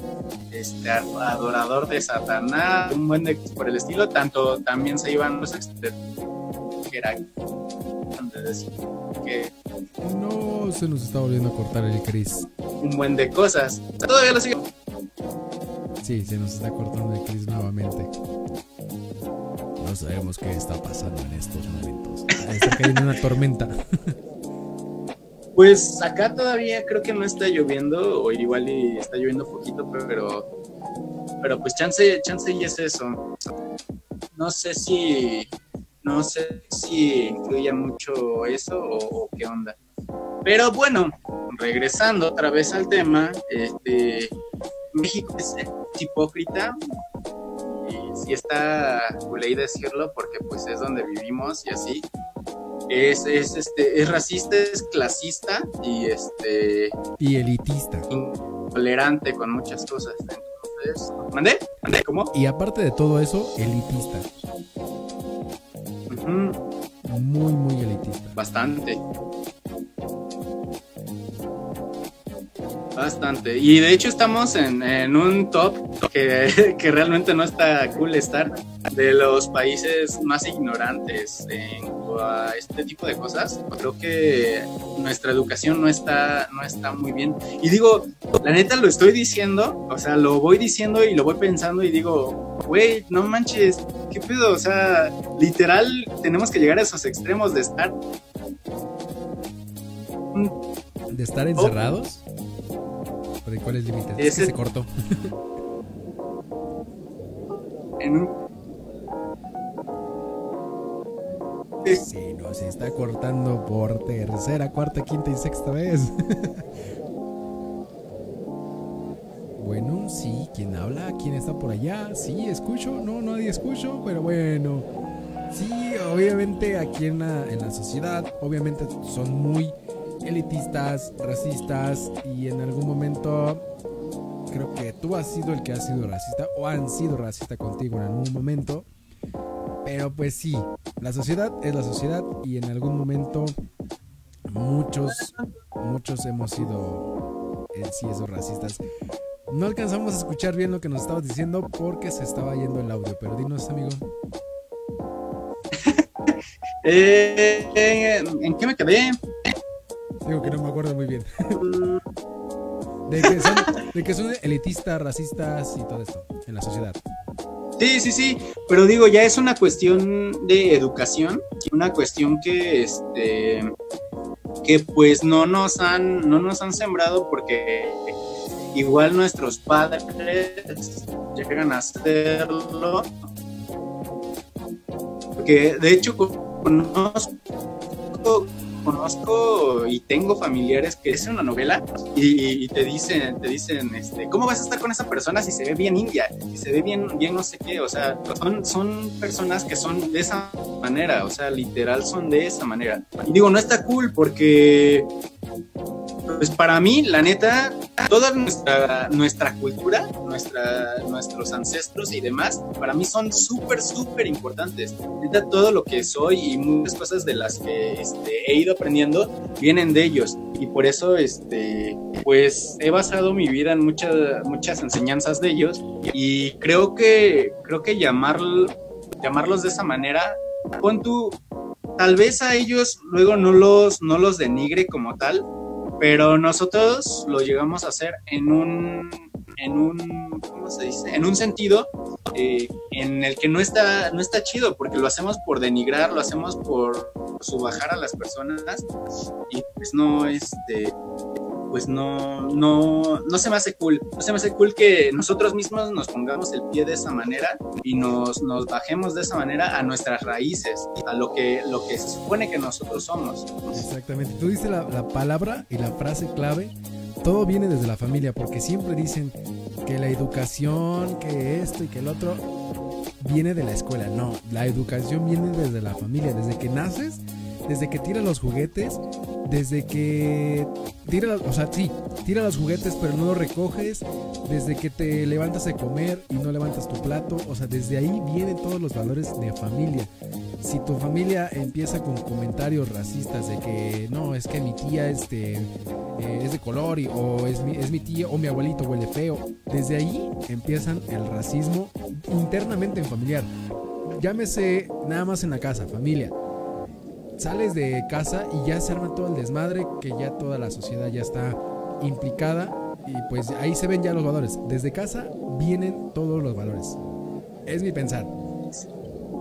[SPEAKER 1] este adorador de Satanás, un buen de por el estilo, tanto también se iban los que era que
[SPEAKER 2] no se nos está volviendo a cortar el Chris.
[SPEAKER 1] Un buen de cosas. Todavía lo sigue.
[SPEAKER 2] Sí, se nos está cortando el Chris nuevamente. No sabemos qué está pasando en estos momentos. Está cayendo una tormenta.
[SPEAKER 1] Pues acá todavía creo que no está lloviendo, o igual y está lloviendo poquito, pero, pero pues chance, chance y es eso. No sé si, no sé si mucho eso o, qué onda. Pero bueno, regresando otra vez al tema, este, México es hipócrita si está ley decirlo porque pues es donde vivimos y así es, es, este, es racista, es clasista y este.
[SPEAKER 2] Y elitista.
[SPEAKER 1] Intolerante con muchas cosas. Entonces. ¿Mandé? ¿Mandé? ¿Cómo?
[SPEAKER 2] Y aparte de todo eso, elitista. Muy, muy elitista.
[SPEAKER 1] Bastante. Bastante. Y de hecho estamos en, en un top que, que, realmente no está cool estar de los países más ignorantes en a este tipo de cosas. Creo que nuestra educación no está, no está muy bien. Y digo, la neta lo estoy diciendo, o sea, lo voy diciendo y lo voy pensando y digo, güey, no manches, ¿qué pedo? O sea, literal tenemos que llegar a esos extremos de estar...
[SPEAKER 2] ¿De estar encerrados? ¿De cuáles límites? Es que se cortó.
[SPEAKER 1] en un...
[SPEAKER 2] Sí, no, se está cortando por tercera, cuarta, quinta y sexta vez. bueno, sí, ¿quién habla? ¿Quién está por allá? Sí, escucho, no, nadie escucho, pero bueno. Sí, obviamente aquí en la, en la sociedad, obviamente son muy elitistas, racistas y en algún momento creo que tú has sido el que ha sido racista o han sido racista contigo en algún momento. Pero pues sí, la sociedad es la sociedad y en algún momento muchos, muchos hemos sido sí esos racistas. No alcanzamos a escuchar bien lo que nos estabas diciendo porque se estaba yendo el audio, pero dinos amigo.
[SPEAKER 1] Eh, ¿En qué me quedé?
[SPEAKER 2] Digo que no me acuerdo muy bien. de, que son, que elitistas, racistas y todo esto en la sociedad.
[SPEAKER 1] Sí, sí, sí, pero digo, ya es una cuestión de educación, una cuestión que, este, que pues no nos han, no nos han sembrado porque igual nuestros padres llegan a hacerlo. Porque de hecho conozco conozco y tengo familiares que es una novela y, te dicen, te dicen, este, ¿cómo vas a estar con esa persona si se ve bien india? Si se ve bien, bien no sé qué, o sea, son, son personas que son de esa manera, o sea, literal son de esa manera. Y digo, no está cool porque pues para mí, la neta, toda nuestra, nuestra cultura, nuestra, nuestros ancestros y demás, para mí son súper, súper importantes. Neta, todo lo que soy y muchas cosas de las que este, he ido aprendiendo vienen de ellos. Y por eso, este, pues he basado mi vida en muchas, muchas enseñanzas de ellos. Y creo que, creo que llamar, llamarlos de esa manera, pon tú, tal vez a ellos luego no los, no los denigre como tal, pero nosotros lo llegamos a hacer en un, en un, ¿cómo se dice? En un sentido eh, en el que no está, no está chido, porque lo hacemos por denigrar, lo hacemos por subajar a las personas y pues no, este, pues no, no, no se me hace cool. No se me hace cool que nosotros mismos nos pongamos el pie de esa manera y nos, nos bajemos de esa manera a nuestras raíces, a lo que, lo que se supone que nosotros somos.
[SPEAKER 2] Exactamente. Tú dices la, la palabra y la frase clave. Todo viene desde la familia, porque siempre dicen que la educación, que esto y que el otro viene de la escuela. No, la educación viene desde la familia, desde que naces, desde que tiras los juguetes, desde que tira, o sea, sí, tira los juguetes pero no los recoges, desde que te levantas a comer y no levantas tu plato, o sea, desde ahí vienen todos los valores de familia. Si tu familia empieza con comentarios racistas de que no, es que mi tía este, eh, es de color y, o es mi, es mi tía o mi abuelito huele feo, desde ahí empiezan el racismo internamente en familiar. Llámese nada más en la casa, familia sales de casa y ya se arma todo el desmadre, que ya toda la sociedad ya está implicada y pues ahí se ven ya los valores. Desde casa vienen todos los valores. Es mi pensar.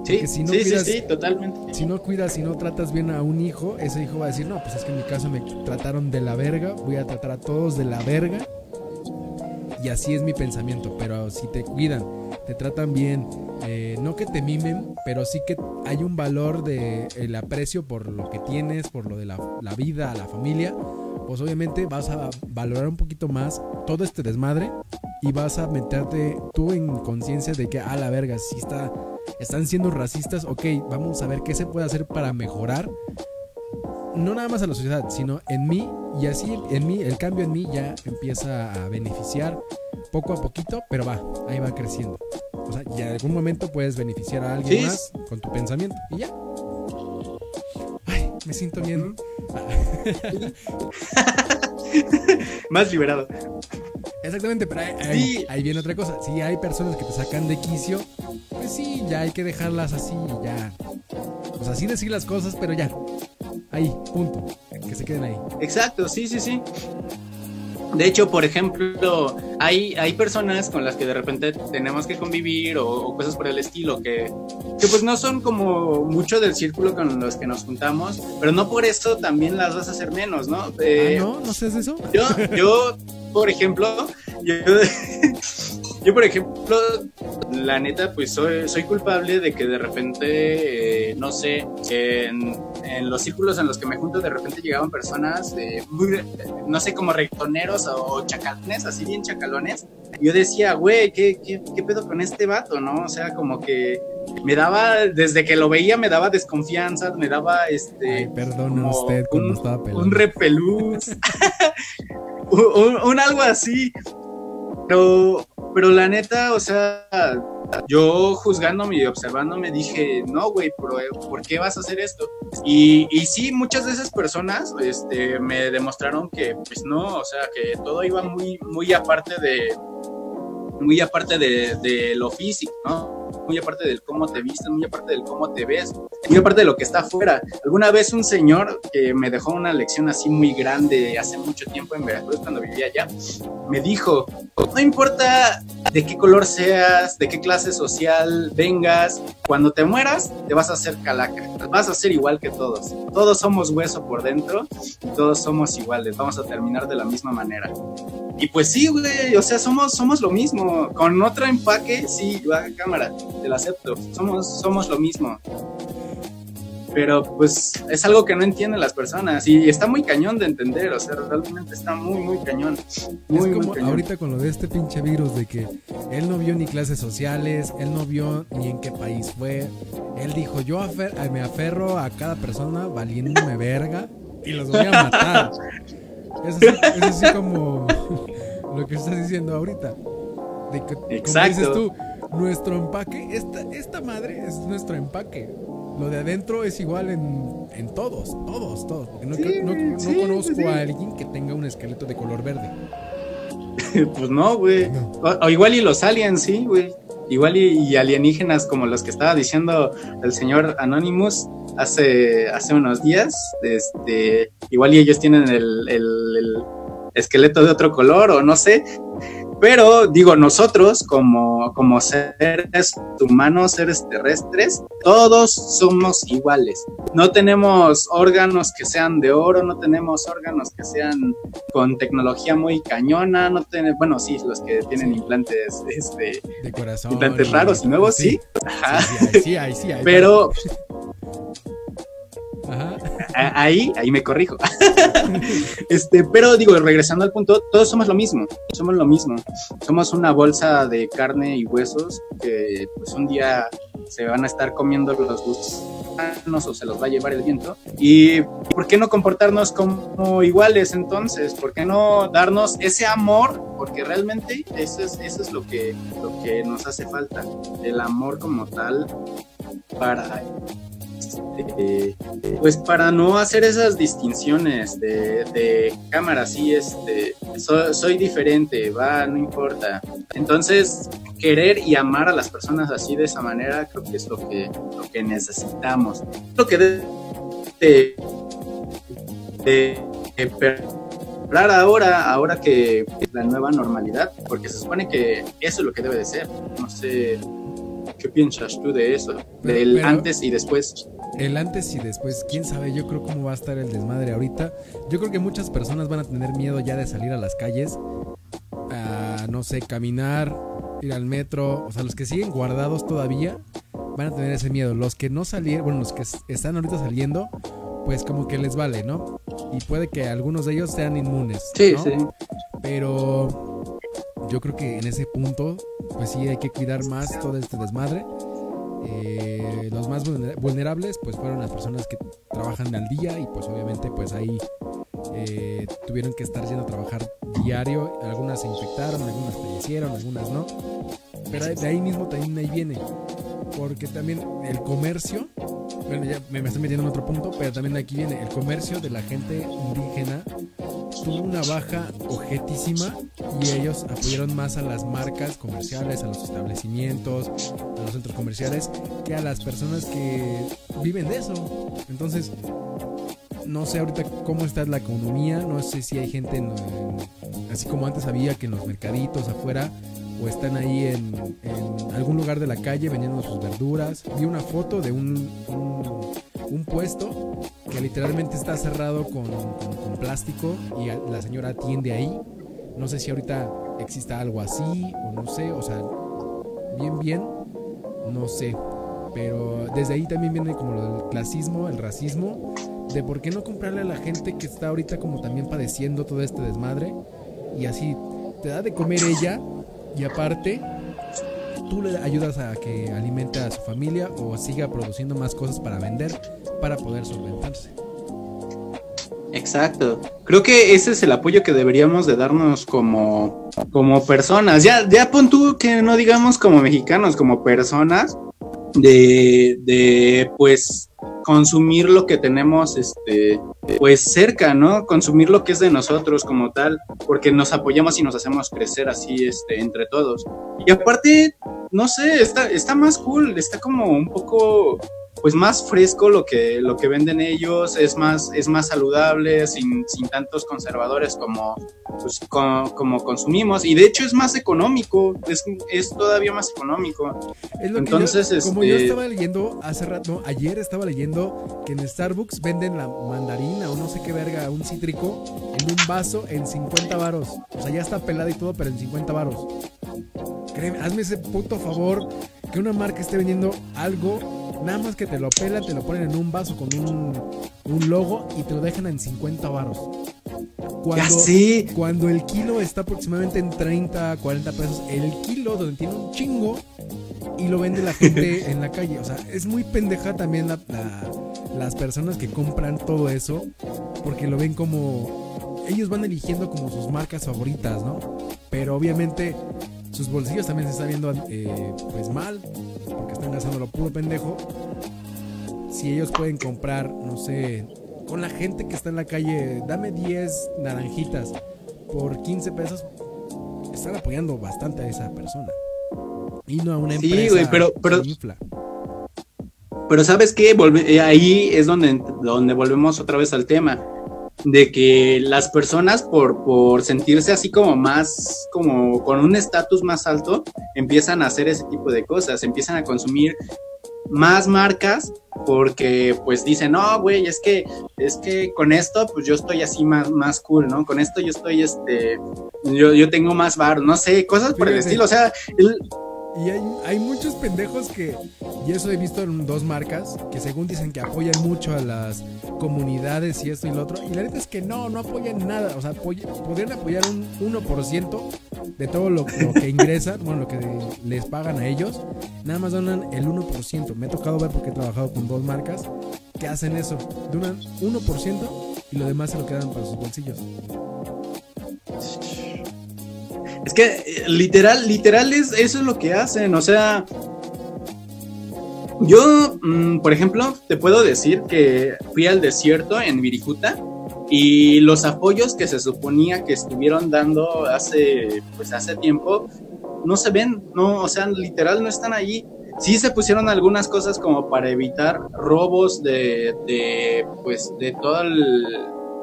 [SPEAKER 1] Sí, si no sí, cuidas, sí, totalmente.
[SPEAKER 2] Si no cuidas, si no tratas bien a un hijo, ese hijo va a decir, no, pues es que en mi caso me trataron de la verga, voy a tratar a todos de la verga. Y así es mi pensamiento, pero si te cuidan, te tratan bien, eh, no que te mimen, pero sí que hay un valor de el aprecio por lo que tienes, por lo de la, vida, la familia, pues obviamente vas a valorar un poquito más todo este desmadre y vas a meterte tú en conciencia de que a la verga, si está, están siendo racistas, ok, vamos a ver qué se puede hacer para mejorar. No nada más a la sociedad, sino en mí, y así en mí, el cambio en mí ya empieza a beneficiar poco a poquito, pero va, ahí va creciendo. O sea, y en algún momento puedes beneficiar a alguien más con tu pensamiento y ya. Ay, me siento bien.
[SPEAKER 1] más liberado.
[SPEAKER 2] Exactamente, pero ahí, ahí, viene otra cosa. Si hay personas que te sacan de quicio, pues sí, ya hay que dejarlas así, ya. O sea, sí decir las cosas, pero ya. Ahí, punto. Que se queden ahí.
[SPEAKER 1] Exacto, sí, sí, sí. De hecho, por ejemplo, hay, hay personas con las que de repente tenemos que convivir o, cosas por el estilo que, que, pues no son como mucho del círculo con los que nos juntamos, pero no por eso también las vas a hacer menos, ¿no?
[SPEAKER 2] Eh, ¿Ah, no? ¿No haces eso?
[SPEAKER 1] Yo, yo por ejemplo, yo, yo, por ejemplo, la neta, pues soy, soy culpable de que de repente, eh, no sé, en, en, los círculos en los que me junto, de repente llegaban personas eh, muy, no sé, como rectoneros o chacalones, así bien chacalones. Yo decía, güey, ¿qué, qué, ¿qué pedo con este vato, no? O sea, como que me daba, desde que lo veía, me daba desconfianza, me daba este.
[SPEAKER 2] Ay, usted
[SPEAKER 1] un,
[SPEAKER 2] estaba
[SPEAKER 1] Un repelús. un, un, algo así. Pero, pero la neta, o sea, yo juzgándome y observándome dije, no, güey, ¿por qué vas a hacer esto? Y, y sí, muchas de esas personas este, me demostraron que, pues no, o sea, que todo iba muy, muy aparte de, muy aparte de, de lo físico, ¿no? Muy aparte del cómo te vistes, muy aparte del cómo te ves, muy aparte de lo que está afuera. Alguna vez un señor que me dejó una lección así muy grande hace mucho tiempo en Veracruz cuando vivía allá, me dijo, no importa de qué color seas, de qué clase social vengas, cuando te mueras te vas a hacer calaca, vas a ser igual que todos. Todos somos hueso por dentro y todos somos iguales, vamos a terminar de la misma manera. Y pues sí, güey, o sea, somos, somos lo mismo. Con otro empaque, sí, cámara, te lo acepto. Somos, somos lo mismo. Pero pues es algo que no entienden las personas y está muy cañón de entender, o sea, realmente está muy, muy cañón. Muy,
[SPEAKER 2] es como ahorita con lo de este pinche virus de que él no vio ni clases sociales, él no vio ni en qué país fue. Él dijo, yo me aferro a cada persona valiéndome verga y los voy a matar. Eso sí, eso sí como lo que estás diciendo ahorita. De que,
[SPEAKER 1] Exacto.
[SPEAKER 2] Como dices tú, nuestro empaque, esta, esta madre es nuestro empaque. Lo de adentro es igual en, en todos, todos, todos. Porque no,
[SPEAKER 1] Sí,
[SPEAKER 2] creo- no- no
[SPEAKER 1] sí,
[SPEAKER 2] conozco
[SPEAKER 1] sí.
[SPEAKER 2] a alguien que tenga un esqueleto de color verde.
[SPEAKER 1] Pues no, güey.
[SPEAKER 2] No.
[SPEAKER 1] O, o igual y los aliens, sí, güey. Igual y, y alienígenas como los que estaba diciendo el señor Anonymous hace, hace unos días. Este, igual y ellos tienen el, el- el esqueleto de otro color o no sé. Pero digo, nosotros como, como seres humanos, seres terrestres, todos somos iguales. No tenemos órganos que sean de oro, no tenemos órganos que sean con tecnología muy cañona, no tiene, bueno, sí, los que tienen implantes, este,
[SPEAKER 2] De corazón.
[SPEAKER 1] implantes raros y nuevos, sí, ajá,
[SPEAKER 2] Sí, sí, hay, sí, hay, sí hay.
[SPEAKER 1] pero Ahí, ahí me corrijo. este, pero digo, regresando al punto, todos somos lo mismo, somos lo mismo, somos una bolsa de carne y huesos que pues un día se van a estar comiendo los gusanos o se los va a llevar el viento. ¿Y por qué no comportarnos como iguales entonces? ¿Por qué no darnos ese amor? Porque realmente eso es, eso es lo, que, lo que nos hace falta, el amor como tal para... este, pues para no hacer esas distinciones de, de cámara, sí, este, so- soy diferente, va, no importa. Entonces, querer y amar a las personas así de esa manera, creo que es lo que, lo que necesitamos. Lo que de, de, de- de ahora, ahora que la nueva normalidad, porque se supone que eso es lo que debe de ser. No sé, ¿qué piensas tú de eso? Del
[SPEAKER 2] pero-
[SPEAKER 1] antes y después.
[SPEAKER 2] El antes y después, quién sabe, yo creo cómo va a estar el desmadre ahorita. Yo creo que muchas personas van a tener miedo ya de salir a las calles, a, no sé, caminar, ir al metro, o sea, los que siguen guardados todavía van a tener ese miedo. Los que no salieron, bueno, los que es- están ahorita saliendo, pues como que les vale, ¿no? Y puede que algunos de ellos sean inmunes.
[SPEAKER 1] Sí,
[SPEAKER 2] ¿no?
[SPEAKER 1] sí.
[SPEAKER 2] Pero yo creo que en ese punto, pues sí hay que cuidar más todo este desmadre. Eh, los más vulner- vulnerables, pues fueron las personas que trabajan al día y pues obviamente pues ahí eh, tuvieron que estar yendo a trabajar diario. Algunas se infectaron, algunas fallecieron, algunas no. Pero de ahí mismo también ahí viene. Porque también el comercio, bueno ya me, estoy metiendo en otro punto, pero también aquí viene el comercio de la gente indígena tuvo una baja objetísima y ellos apoyaron más a las marcas comerciales, a los establecimientos, a los centros comerciales, que a las personas que viven de eso. Entonces, no sé ahorita cómo está la economía, no sé si hay gente, en- así como antes había que en los mercaditos afuera, o están ahí en, algún lugar de la calle vendiendo sus verduras. Vi una foto de un, un, puesto que literalmente está cerrado con, con- plástico y la señora atiende ahí. No sé si ahorita exista algo así o no sé, o sea, bien, bien, no sé. Pero desde ahí también viene como del clasismo, el racismo, de por qué no comprarle a la gente que está ahorita como también padeciendo todo este desmadre y así te da de comer ella y aparte tú le ayudas a que alimente a su familia o siga produciendo más cosas para vender para poder solventarse.
[SPEAKER 1] Exacto. Creo que ese es el apoyo que deberíamos de darnos como, como personas. Ya, ya pon tú que no digamos como mexicanos, como personas, de, de pues consumir lo que tenemos este pues cerca, ¿no? Consumir lo que es de nosotros como tal, porque nos apoyamos y nos hacemos crecer así este entre todos. Y aparte, no sé, está está más cool, está como un poco pues más fresco lo que, lo que venden ellos, es más, es más saludable, sin, sin tantos conservadores como, pues, co- como consumimos, y de hecho es más económico, es, es todavía más económico.
[SPEAKER 2] Es lo
[SPEAKER 1] Entonces,
[SPEAKER 2] que yo, como yo
[SPEAKER 1] este-
[SPEAKER 2] estaba leyendo hace rato, ayer estaba leyendo que en Starbucks venden la mandarina o no sé qué verga, un cítrico en un vaso en 50 varos. O sea, ya está pelada y todo, pero en 50 varos. Créeme, hazme ese puto favor que una marca esté vendiendo algo, nada más que te lo pelan, te lo ponen en un vaso con un, un logo y te lo dejan en 50 varos. Cuando, cuando el kilo está aproximadamente en 30, 40 pesos, el kilo donde tiene un chingo y lo vende la gente en la calle. O sea, es muy pendeja también la- la- las personas que compran todo eso porque lo ven como ellos van eligiendo como sus marcas favoritas, ¿no? Pero obviamente sus bolsillos también se están viendo eh, pues mal, porque están gastando lo puro pendejo. Si ellos pueden comprar, no sé, con la gente que está en la calle, dame 10 naranjitas por 15 pesos, están apoyando bastante a esa persona. Y no a una empresa
[SPEAKER 1] sí, pero, pero, pero ¿sabes qué? Eh, ahí es donde, donde volvemos otra vez al tema de que las personas por, por sentirse así como más, como con un estatus más alto, empiezan a hacer ese tipo de cosas, empiezan a consumir más marcas porque pues dicen, no, güey, es que, es que con esto pues yo estoy así más, más cool, ¿no? Con esto yo estoy, este, yo, yo tengo más bar, no sé, cosas por el estilo, o sea, el,
[SPEAKER 2] y hay, hay, muchos pendejos que, y eso he visto en dos marcas, que según dicen que apoyan mucho a las comunidades y esto y lo otro. Y la neta es que no, no apoyan nada. O sea, podrían apoyar un 1% de todo lo, que ingresan, bueno, lo que les pagan a ellos. Nada más donan el 1%. Me ha tocado ver porque he trabajado con dos marcas que hacen eso. Donan 1% y lo demás se lo quedan para sus bolsillos.
[SPEAKER 1] Es que eh, literal, literal es, eso es lo que hacen. O sea, yo, mm, por ejemplo, te puedo decir que fui al desierto en Viricuta y los apoyos que se suponía que estuvieron dando hace, pues hace tiempo, no se ven, no, o sea, literal no están allí. Sí se pusieron algunas cosas como para evitar robos de, de pues, de todo el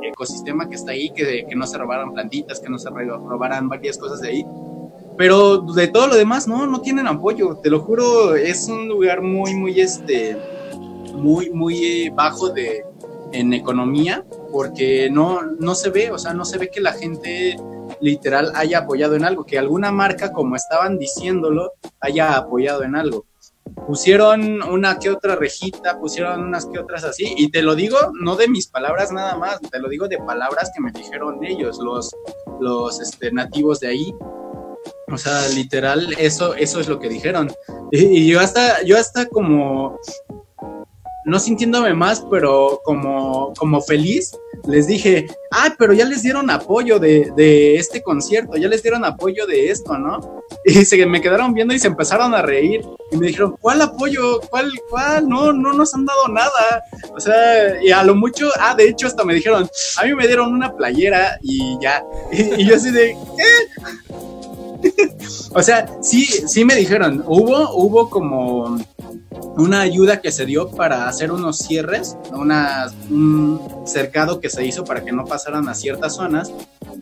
[SPEAKER 1] ecosistema que está ahí, que, que no se robaran plantitas, que no se robaran varias cosas de ahí. Pero de todo lo demás, no, no tienen apoyo, te lo juro, es un lugar muy, muy, este, muy, muy bajo de, en economía, porque no, no se ve, o sea, no se ve que la gente literal haya apoyado en algo, que alguna marca, como estaban diciéndolo, haya apoyado en algo pusieron una que otra rejita, pusieron unas que otras así, y te lo digo no de mis palabras nada más, te lo digo de palabras que me dijeron ellos, los, los este, nativos de ahí. O sea, literal, eso, eso es lo que dijeron. Y, y yo hasta, yo hasta como, no sintiéndome más, pero como, como feliz, les dije, ah, pero ya les dieron apoyo de, de, este concierto, ya les dieron apoyo de esto, ¿no? Y se me quedaron viendo y se empezaron a reír y me dijeron, ¿cuál apoyo? ¿Cuál? ¿Cuál? No, no nos han dado nada. O sea, y a lo mucho, ah, de hecho hasta me dijeron, a mí me dieron una playera y ya. Y, yo así de, ¿qué? o sea, sí, sí me dijeron, hubo, hubo como una ayuda que se dio para hacer unos cierres, un cercado que se hizo para que no pasaran a ciertas zonas,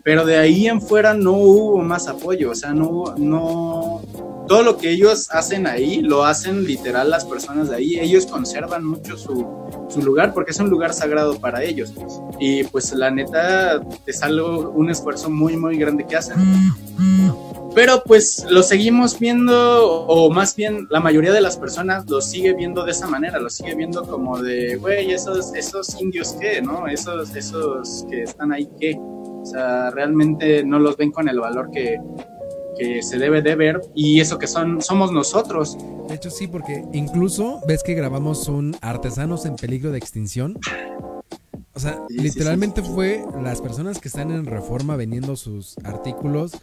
[SPEAKER 1] pero de ahí en fuera no hubo más apoyo, o sea, no, no, todo lo que ellos hacen ahí lo hacen literal las personas de ahí, ellos conservan mucho su, su lugar porque es un lugar sagrado para ellos y pues la neta es algo, un esfuerzo muy, muy grande que hacen. Pero pues lo seguimos viendo, o más bien la mayoría de las personas lo sigue viendo de esa manera, lo sigue viendo como de, güey, esos, esos indios qué, ¿no? Esos, esos que están ahí qué. O sea, realmente no los ven con el valor que, que se debe de ver y eso que son somos nosotros.
[SPEAKER 2] De hecho sí, porque incluso ves que grabamos un Artesanos en peligro de extinción. O sea, literalmente fue las personas que están en Reforma vendiendo sus artículos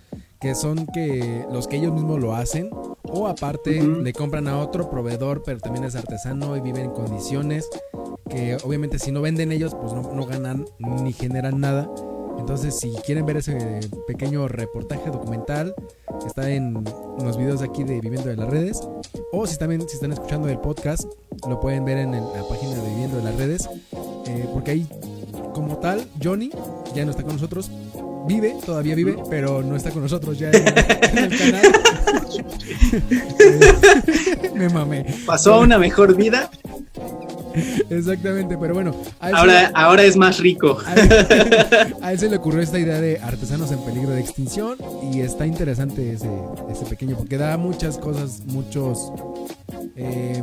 [SPEAKER 2] que son que los que ellos mismos lo hacen o aparte le compran a otro proveedor pero también es artesano y vive en condiciones que obviamente si no venden ellos pues no, ganan ni generan nada. Entonces si quieren ver ese pequeño reportaje documental está en los videos aquí de Viviendo de las Redes o si también si están escuchando el podcast lo pueden ver en la página de Viviendo de las Redes eh, porque ahí como tal Johnny ya no está con nosotros vive, todavía vive, pero no está con nosotros ya en, el canal. Me mamé.
[SPEAKER 1] Pasó a una mejor vida.
[SPEAKER 2] Exactamente, pero bueno.
[SPEAKER 1] Ahora, ahora es más rico.
[SPEAKER 2] A él, se le ocurrió esta idea de artesanos en peligro de extinción y está interesante ese, ese pequeño, porque da muchas cosas, muchos... Eh,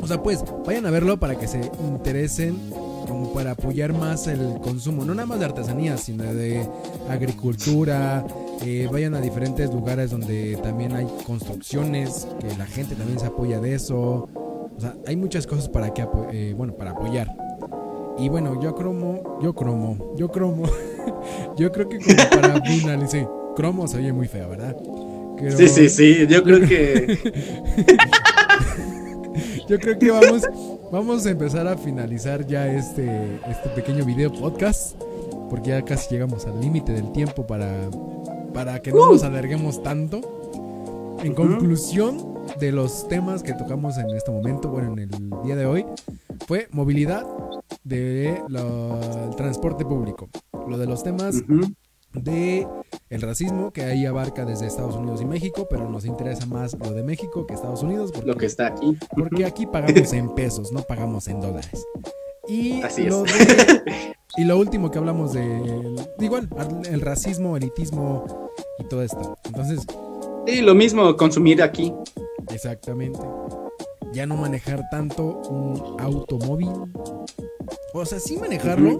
[SPEAKER 2] o sea, pues vayan a verlo para que se interesen como para apoyar más el consumo, no nada más de artesanía, sino de agricultura. Eh, vayan a diferentes lugares donde también hay construcciones, que la gente también se apoya de eso. O sea, hay muchas cosas para que, eh, bueno, para apoyar. Y bueno, yo cromo, yo cromo, yo cromo. yo creo que como para finalizar, cromo se oye muy feo, ¿verdad?
[SPEAKER 1] Pero... Sí, sí, sí, yo creo que...
[SPEAKER 2] yo creo que vamos, vamos a empezar a finalizar ya este, este pequeño video podcast, porque ya casi llegamos al límite del tiempo para, para que no nos alarguemos tanto. En conclusión de los temas que tocamos en este momento, bueno, en el día de hoy, fue movilidad del transporte público. Lo de los temas de el racismo, que ahí abarca desde Estados Unidos y México, pero nos interesa más lo de México que Estados Unidos.
[SPEAKER 1] lo que está aquí.
[SPEAKER 2] Porque aquí pagamos en pesos, no pagamos en dólares. Y
[SPEAKER 1] Así
[SPEAKER 2] lo y lo último que hablamos de, igual, el racismo, elitismo y todo esto. Entonces...
[SPEAKER 1] Sí, lo mismo consumir aquí.
[SPEAKER 2] Exactamente. Ya no manejar tanto un automóvil. O sea, sí manejarlo.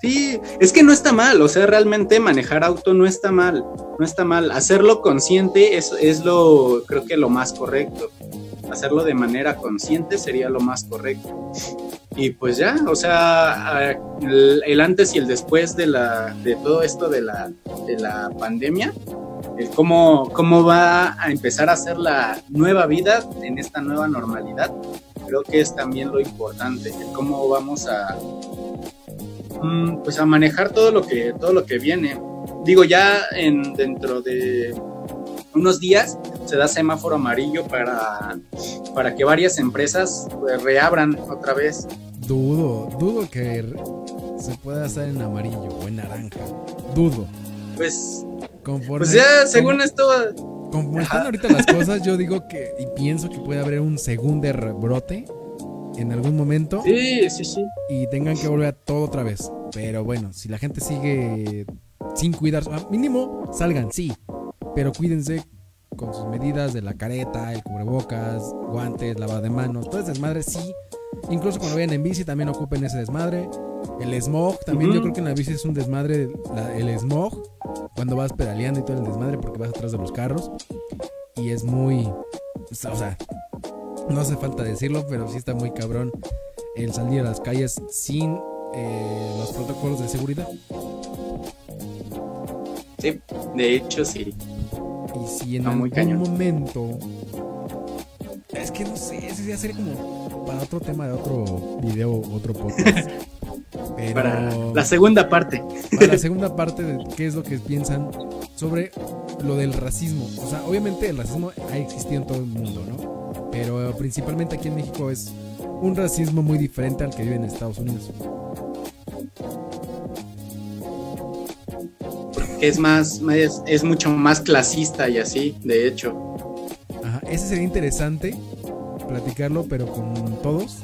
[SPEAKER 1] Sí, es que no está mal, o sea, realmente manejar auto no está mal, no está mal. Hacerlo consciente es, es lo, creo que lo más correcto. Hacerlo de manera consciente sería lo más correcto. Y pues ya, o sea, el, antes y el después de, la, de todo esto de la, de la pandemia, el cómo, cómo va a empezar a ser la nueva vida en esta nueva normalidad, creo que es también lo importante, el cómo vamos a mm, pues a manejar todo lo que todo lo que viene. Digo, ya en dentro de unos días se da semáforo amarillo para, para que varias empresas pues, reabran otra vez.
[SPEAKER 2] Dudo, dudo que se pueda hacer en amarillo o en naranja. Dudo.
[SPEAKER 1] Pues pues ya, según esto.
[SPEAKER 2] Como están ahorita las cosas, yo digo que. Y pienso que puede haber un segundo rebrote en algún momento.
[SPEAKER 1] Sí, sí, sí.
[SPEAKER 2] Y tengan que volver a todo otra vez. Pero bueno, si la gente sigue sin cuidarse, mínimo salgan, sí. Pero cuídense con sus medidas de la careta, el cubrebocas, guantes, lavado de manos, todo ese desmadre, sí. Incluso cuando vayan en bici también ocupen ese desmadre. El smog, también yo creo que en la bici es un desmadre el smog. Cuando vas pedaleando y todo el desmadre porque vas atrás de los carros. Y es muy... O sea, no hace falta decirlo, pero sí está muy cabrón el salir a las calles sin eh, los protocolos de seguridad.
[SPEAKER 1] Sí, de hecho sí.
[SPEAKER 2] Y si en algún momento... Es que no sé, ese sería sería como para otro tema de otro video, otro podcast.
[SPEAKER 1] Para la segunda parte.
[SPEAKER 2] Para la segunda parte de qué es lo que piensan sobre lo del racismo. O sea, obviamente el racismo ha existido en todo el mundo, ¿no? Pero principalmente aquí en México es un racismo muy diferente al que vive en Estados Unidos.
[SPEAKER 1] Es más, es, es mucho más clasista y así, de hecho.
[SPEAKER 2] Ese sería interesante platicarlo, pero con todos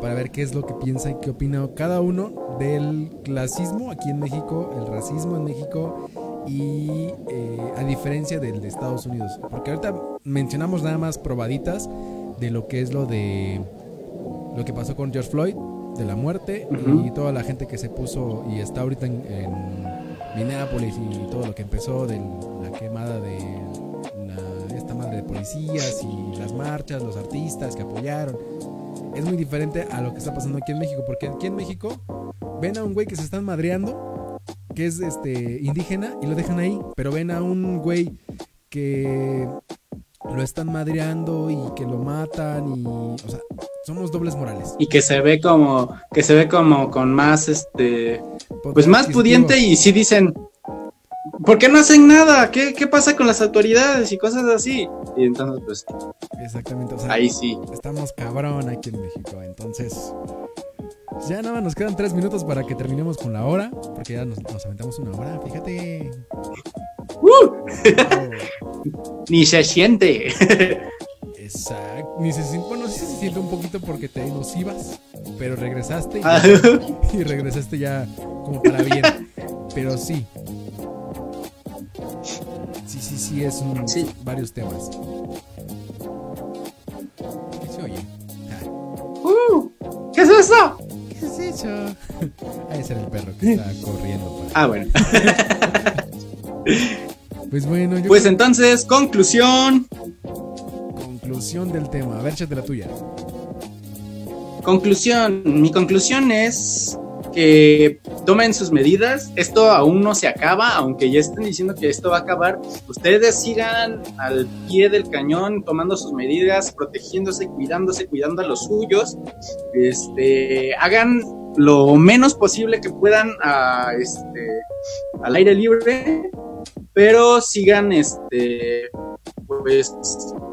[SPEAKER 2] para ver qué es lo que piensa y qué opina cada uno del clasismo aquí en México, el racismo en México y eh, a diferencia del de Estados Unidos. Porque ahorita mencionamos nada más probaditas de lo que es lo de lo que pasó con George Floyd, de la muerte y toda la gente que se puso y está ahorita en, Minneapolis y todo lo que empezó de la quemada de policías y las marchas, los artistas que apoyaron es muy diferente a lo que está pasando aquí en México. Porque aquí en México ven a un güey que se están madreando, que es este indígena, y lo dejan ahí. Pero ven a un güey que lo están madreando y que lo matan y o sea somos dobles morales
[SPEAKER 1] y que se ve como que se ve como con más este pues más pudiente y si dicen ¿Por qué no hacen nada? ¿Qué, pasa con las autoridades y cosas así? Y entonces, pues.
[SPEAKER 2] Exactamente.
[SPEAKER 1] ahí sí.
[SPEAKER 2] Estamos cabrón aquí en México. Entonces. Ya nada, nos quedan tres minutos para que terminemos con la hora. Porque ya nos, aventamos una hora, fíjate.
[SPEAKER 1] ¡Uh! Ni se siente.
[SPEAKER 2] Exacto. Ni se siente. Bueno, sí se siente un poquito porque te nos ibas. Pero regresaste. y regresaste ya como para bien. Pero sí, Sí, sí, sí, es un, varios temas. ¿Qué se oye?
[SPEAKER 1] Ah. Uh, ¿Qué es eso?
[SPEAKER 2] ¿Qué es eso? Ahí ser el perro que está corriendo.
[SPEAKER 1] Ah, bueno.
[SPEAKER 2] pues bueno,
[SPEAKER 1] Pues entonces, conclusión.
[SPEAKER 2] Conclusión del tema. A ver, échate la tuya.
[SPEAKER 1] Conclusión. Mi conclusión es que tomen sus medidas. Esto aún no se acaba, aunque ya estén diciendo que esto va a acabar. Ustedes sigan al pie del cañón tomando sus medidas, protegiéndose, cuidándose, cuidando a los suyos. Este, hagan lo menos posible que puedan este, al aire libre, pero sigan este, pues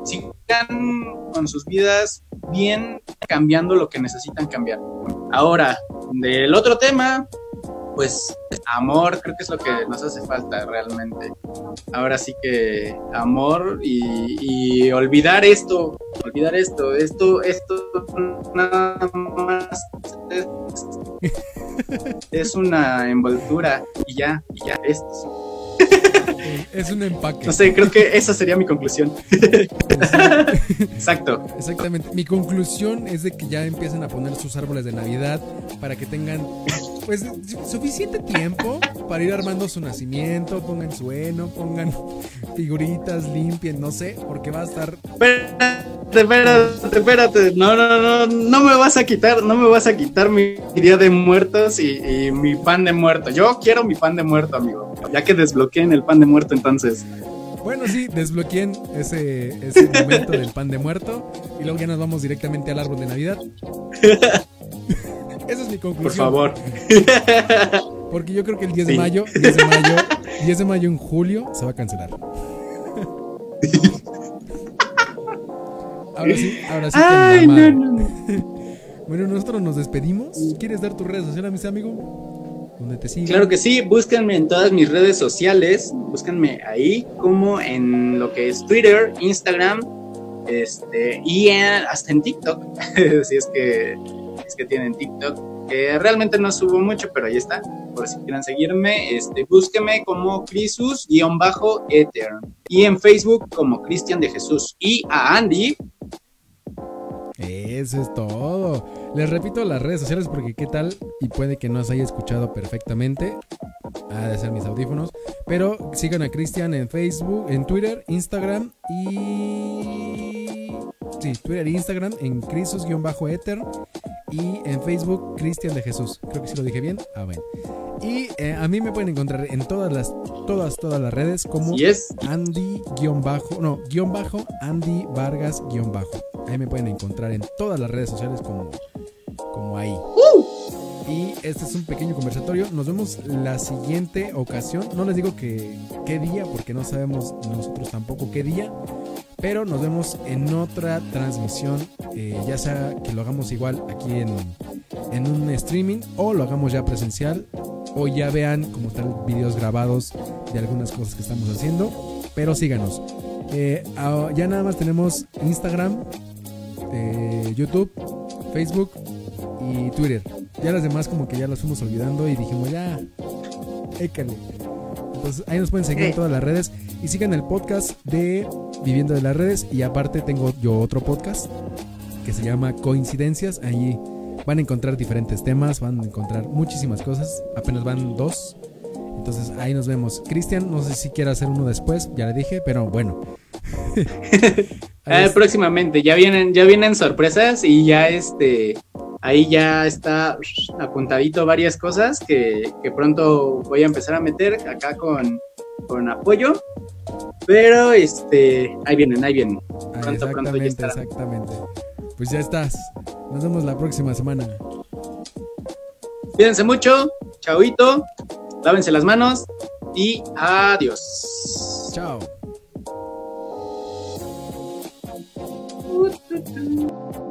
[SPEAKER 1] sigan con sus vidas bien cambiando lo que necesitan cambiar. Ahora, del otro tema, pues amor creo que es lo que nos hace falta realmente. Ahora sí que amor y, olvidar esto, olvidar esto, esto, esto nada más es, es una envoltura y ya, y ya, esto.
[SPEAKER 2] Es un empaque.
[SPEAKER 1] No sé, creo que esa sería mi conclusión. Exacto.
[SPEAKER 2] Exactamente. Mi conclusión es de que ya empiecen a poner sus árboles de Navidad para que tengan pues suficiente tiempo para ir armando su nacimiento, pongan su heno, pongan figuritas, limpien, no sé, porque va a estar
[SPEAKER 1] espérate, espérate, no, no, no, no me vas a quitar, no me vas a quitar mi día de muertos y, mi pan de muerto. Yo quiero mi pan de muerto, amigo. Ya que desbloqueen el pan de muerto, entonces.
[SPEAKER 2] Bueno, sí, desbloqueen ese, ese momento del pan de muerto y luego ya nos vamos directamente al árbol de Navidad. Esa es mi conclusión.
[SPEAKER 1] Por favor.
[SPEAKER 2] Porque yo creo que el 10 de mayo, 10 de mayo, 10 de mayo en julio se va a cancelar. Ahora sí, ahora sí. Ay, no, no, bueno, nosotros nos despedimos. ¿Quieres dar tus redes sociales, mis amigos?
[SPEAKER 1] Claro que sí, búsquenme en todas mis redes sociales. Búsquenme ahí, como en lo que es Twitter, Instagram, este, y hasta en TikTok. si es que, es que tienen TikTok. Que realmente no subo mucho, pero ahí está. Por si quieren seguirme, este, búsquenme como Crisus-Ether. Y en Facebook como Cristian de Jesús. Y a Andy
[SPEAKER 2] eso es todo. Les repito las redes sociales porque qué tal y puede que no se haya escuchado perfectamente. Ha de ser mis audífonos. Pero sigan a Cristian en Facebook, en Twitter, Instagram y... Sí, Twitter e Instagram en Crisus-Ether y en Facebook Cristian de Jesús. Creo que sí lo dije bien. Ah, bueno. Y eh, a mí me pueden encontrar en todas las, todas, todas las redes como Andy-bajo, no, guion bajo, Andy Vargas-bajo. Ahí me pueden encontrar en todas las redes sociales como, como ahí. Y este es un pequeño conversatorio. Nos vemos la siguiente ocasión. No les digo que qué día, porque no sabemos nosotros tampoco qué día. Pero nos vemos en otra transmisión, eh, ya sea que lo hagamos igual aquí en, en un streaming o lo hagamos ya presencial o ya vean como están videos grabados de algunas cosas que estamos haciendo. Pero síganos. Eh, ah, ya nada más tenemos Instagram, YouTube, Facebook y Twitter. Ya las demás como que ya las fuimos olvidando y dijimos ya, écale. Entonces ahí nos pueden seguir en todas las redes y sigan el podcast de Viviendo de las Redes y aparte tengo yo otro podcast que se llama Coincidencias. Ahí van a encontrar diferentes temas, van a encontrar muchísimas cosas. Apenas van dos. Entonces ahí nos vemos. Cristian, no sé si quiere hacer uno después, ya le dije, pero bueno.
[SPEAKER 1] Ah, próximamente, ya vienen, ya vienen sorpresas y ya este ahí ya está apuntadito varias cosas que, pronto voy a empezar a meter acá con, con apoyo. Pero este, ahí vienen, ahí vienen.
[SPEAKER 2] Pronto, pronto ya Exactamente. Pues ya estás. Nos vemos la próxima semana.
[SPEAKER 1] Cuídense mucho, chauito, lávense las manos y adiós.
[SPEAKER 2] Chao. do, do, do.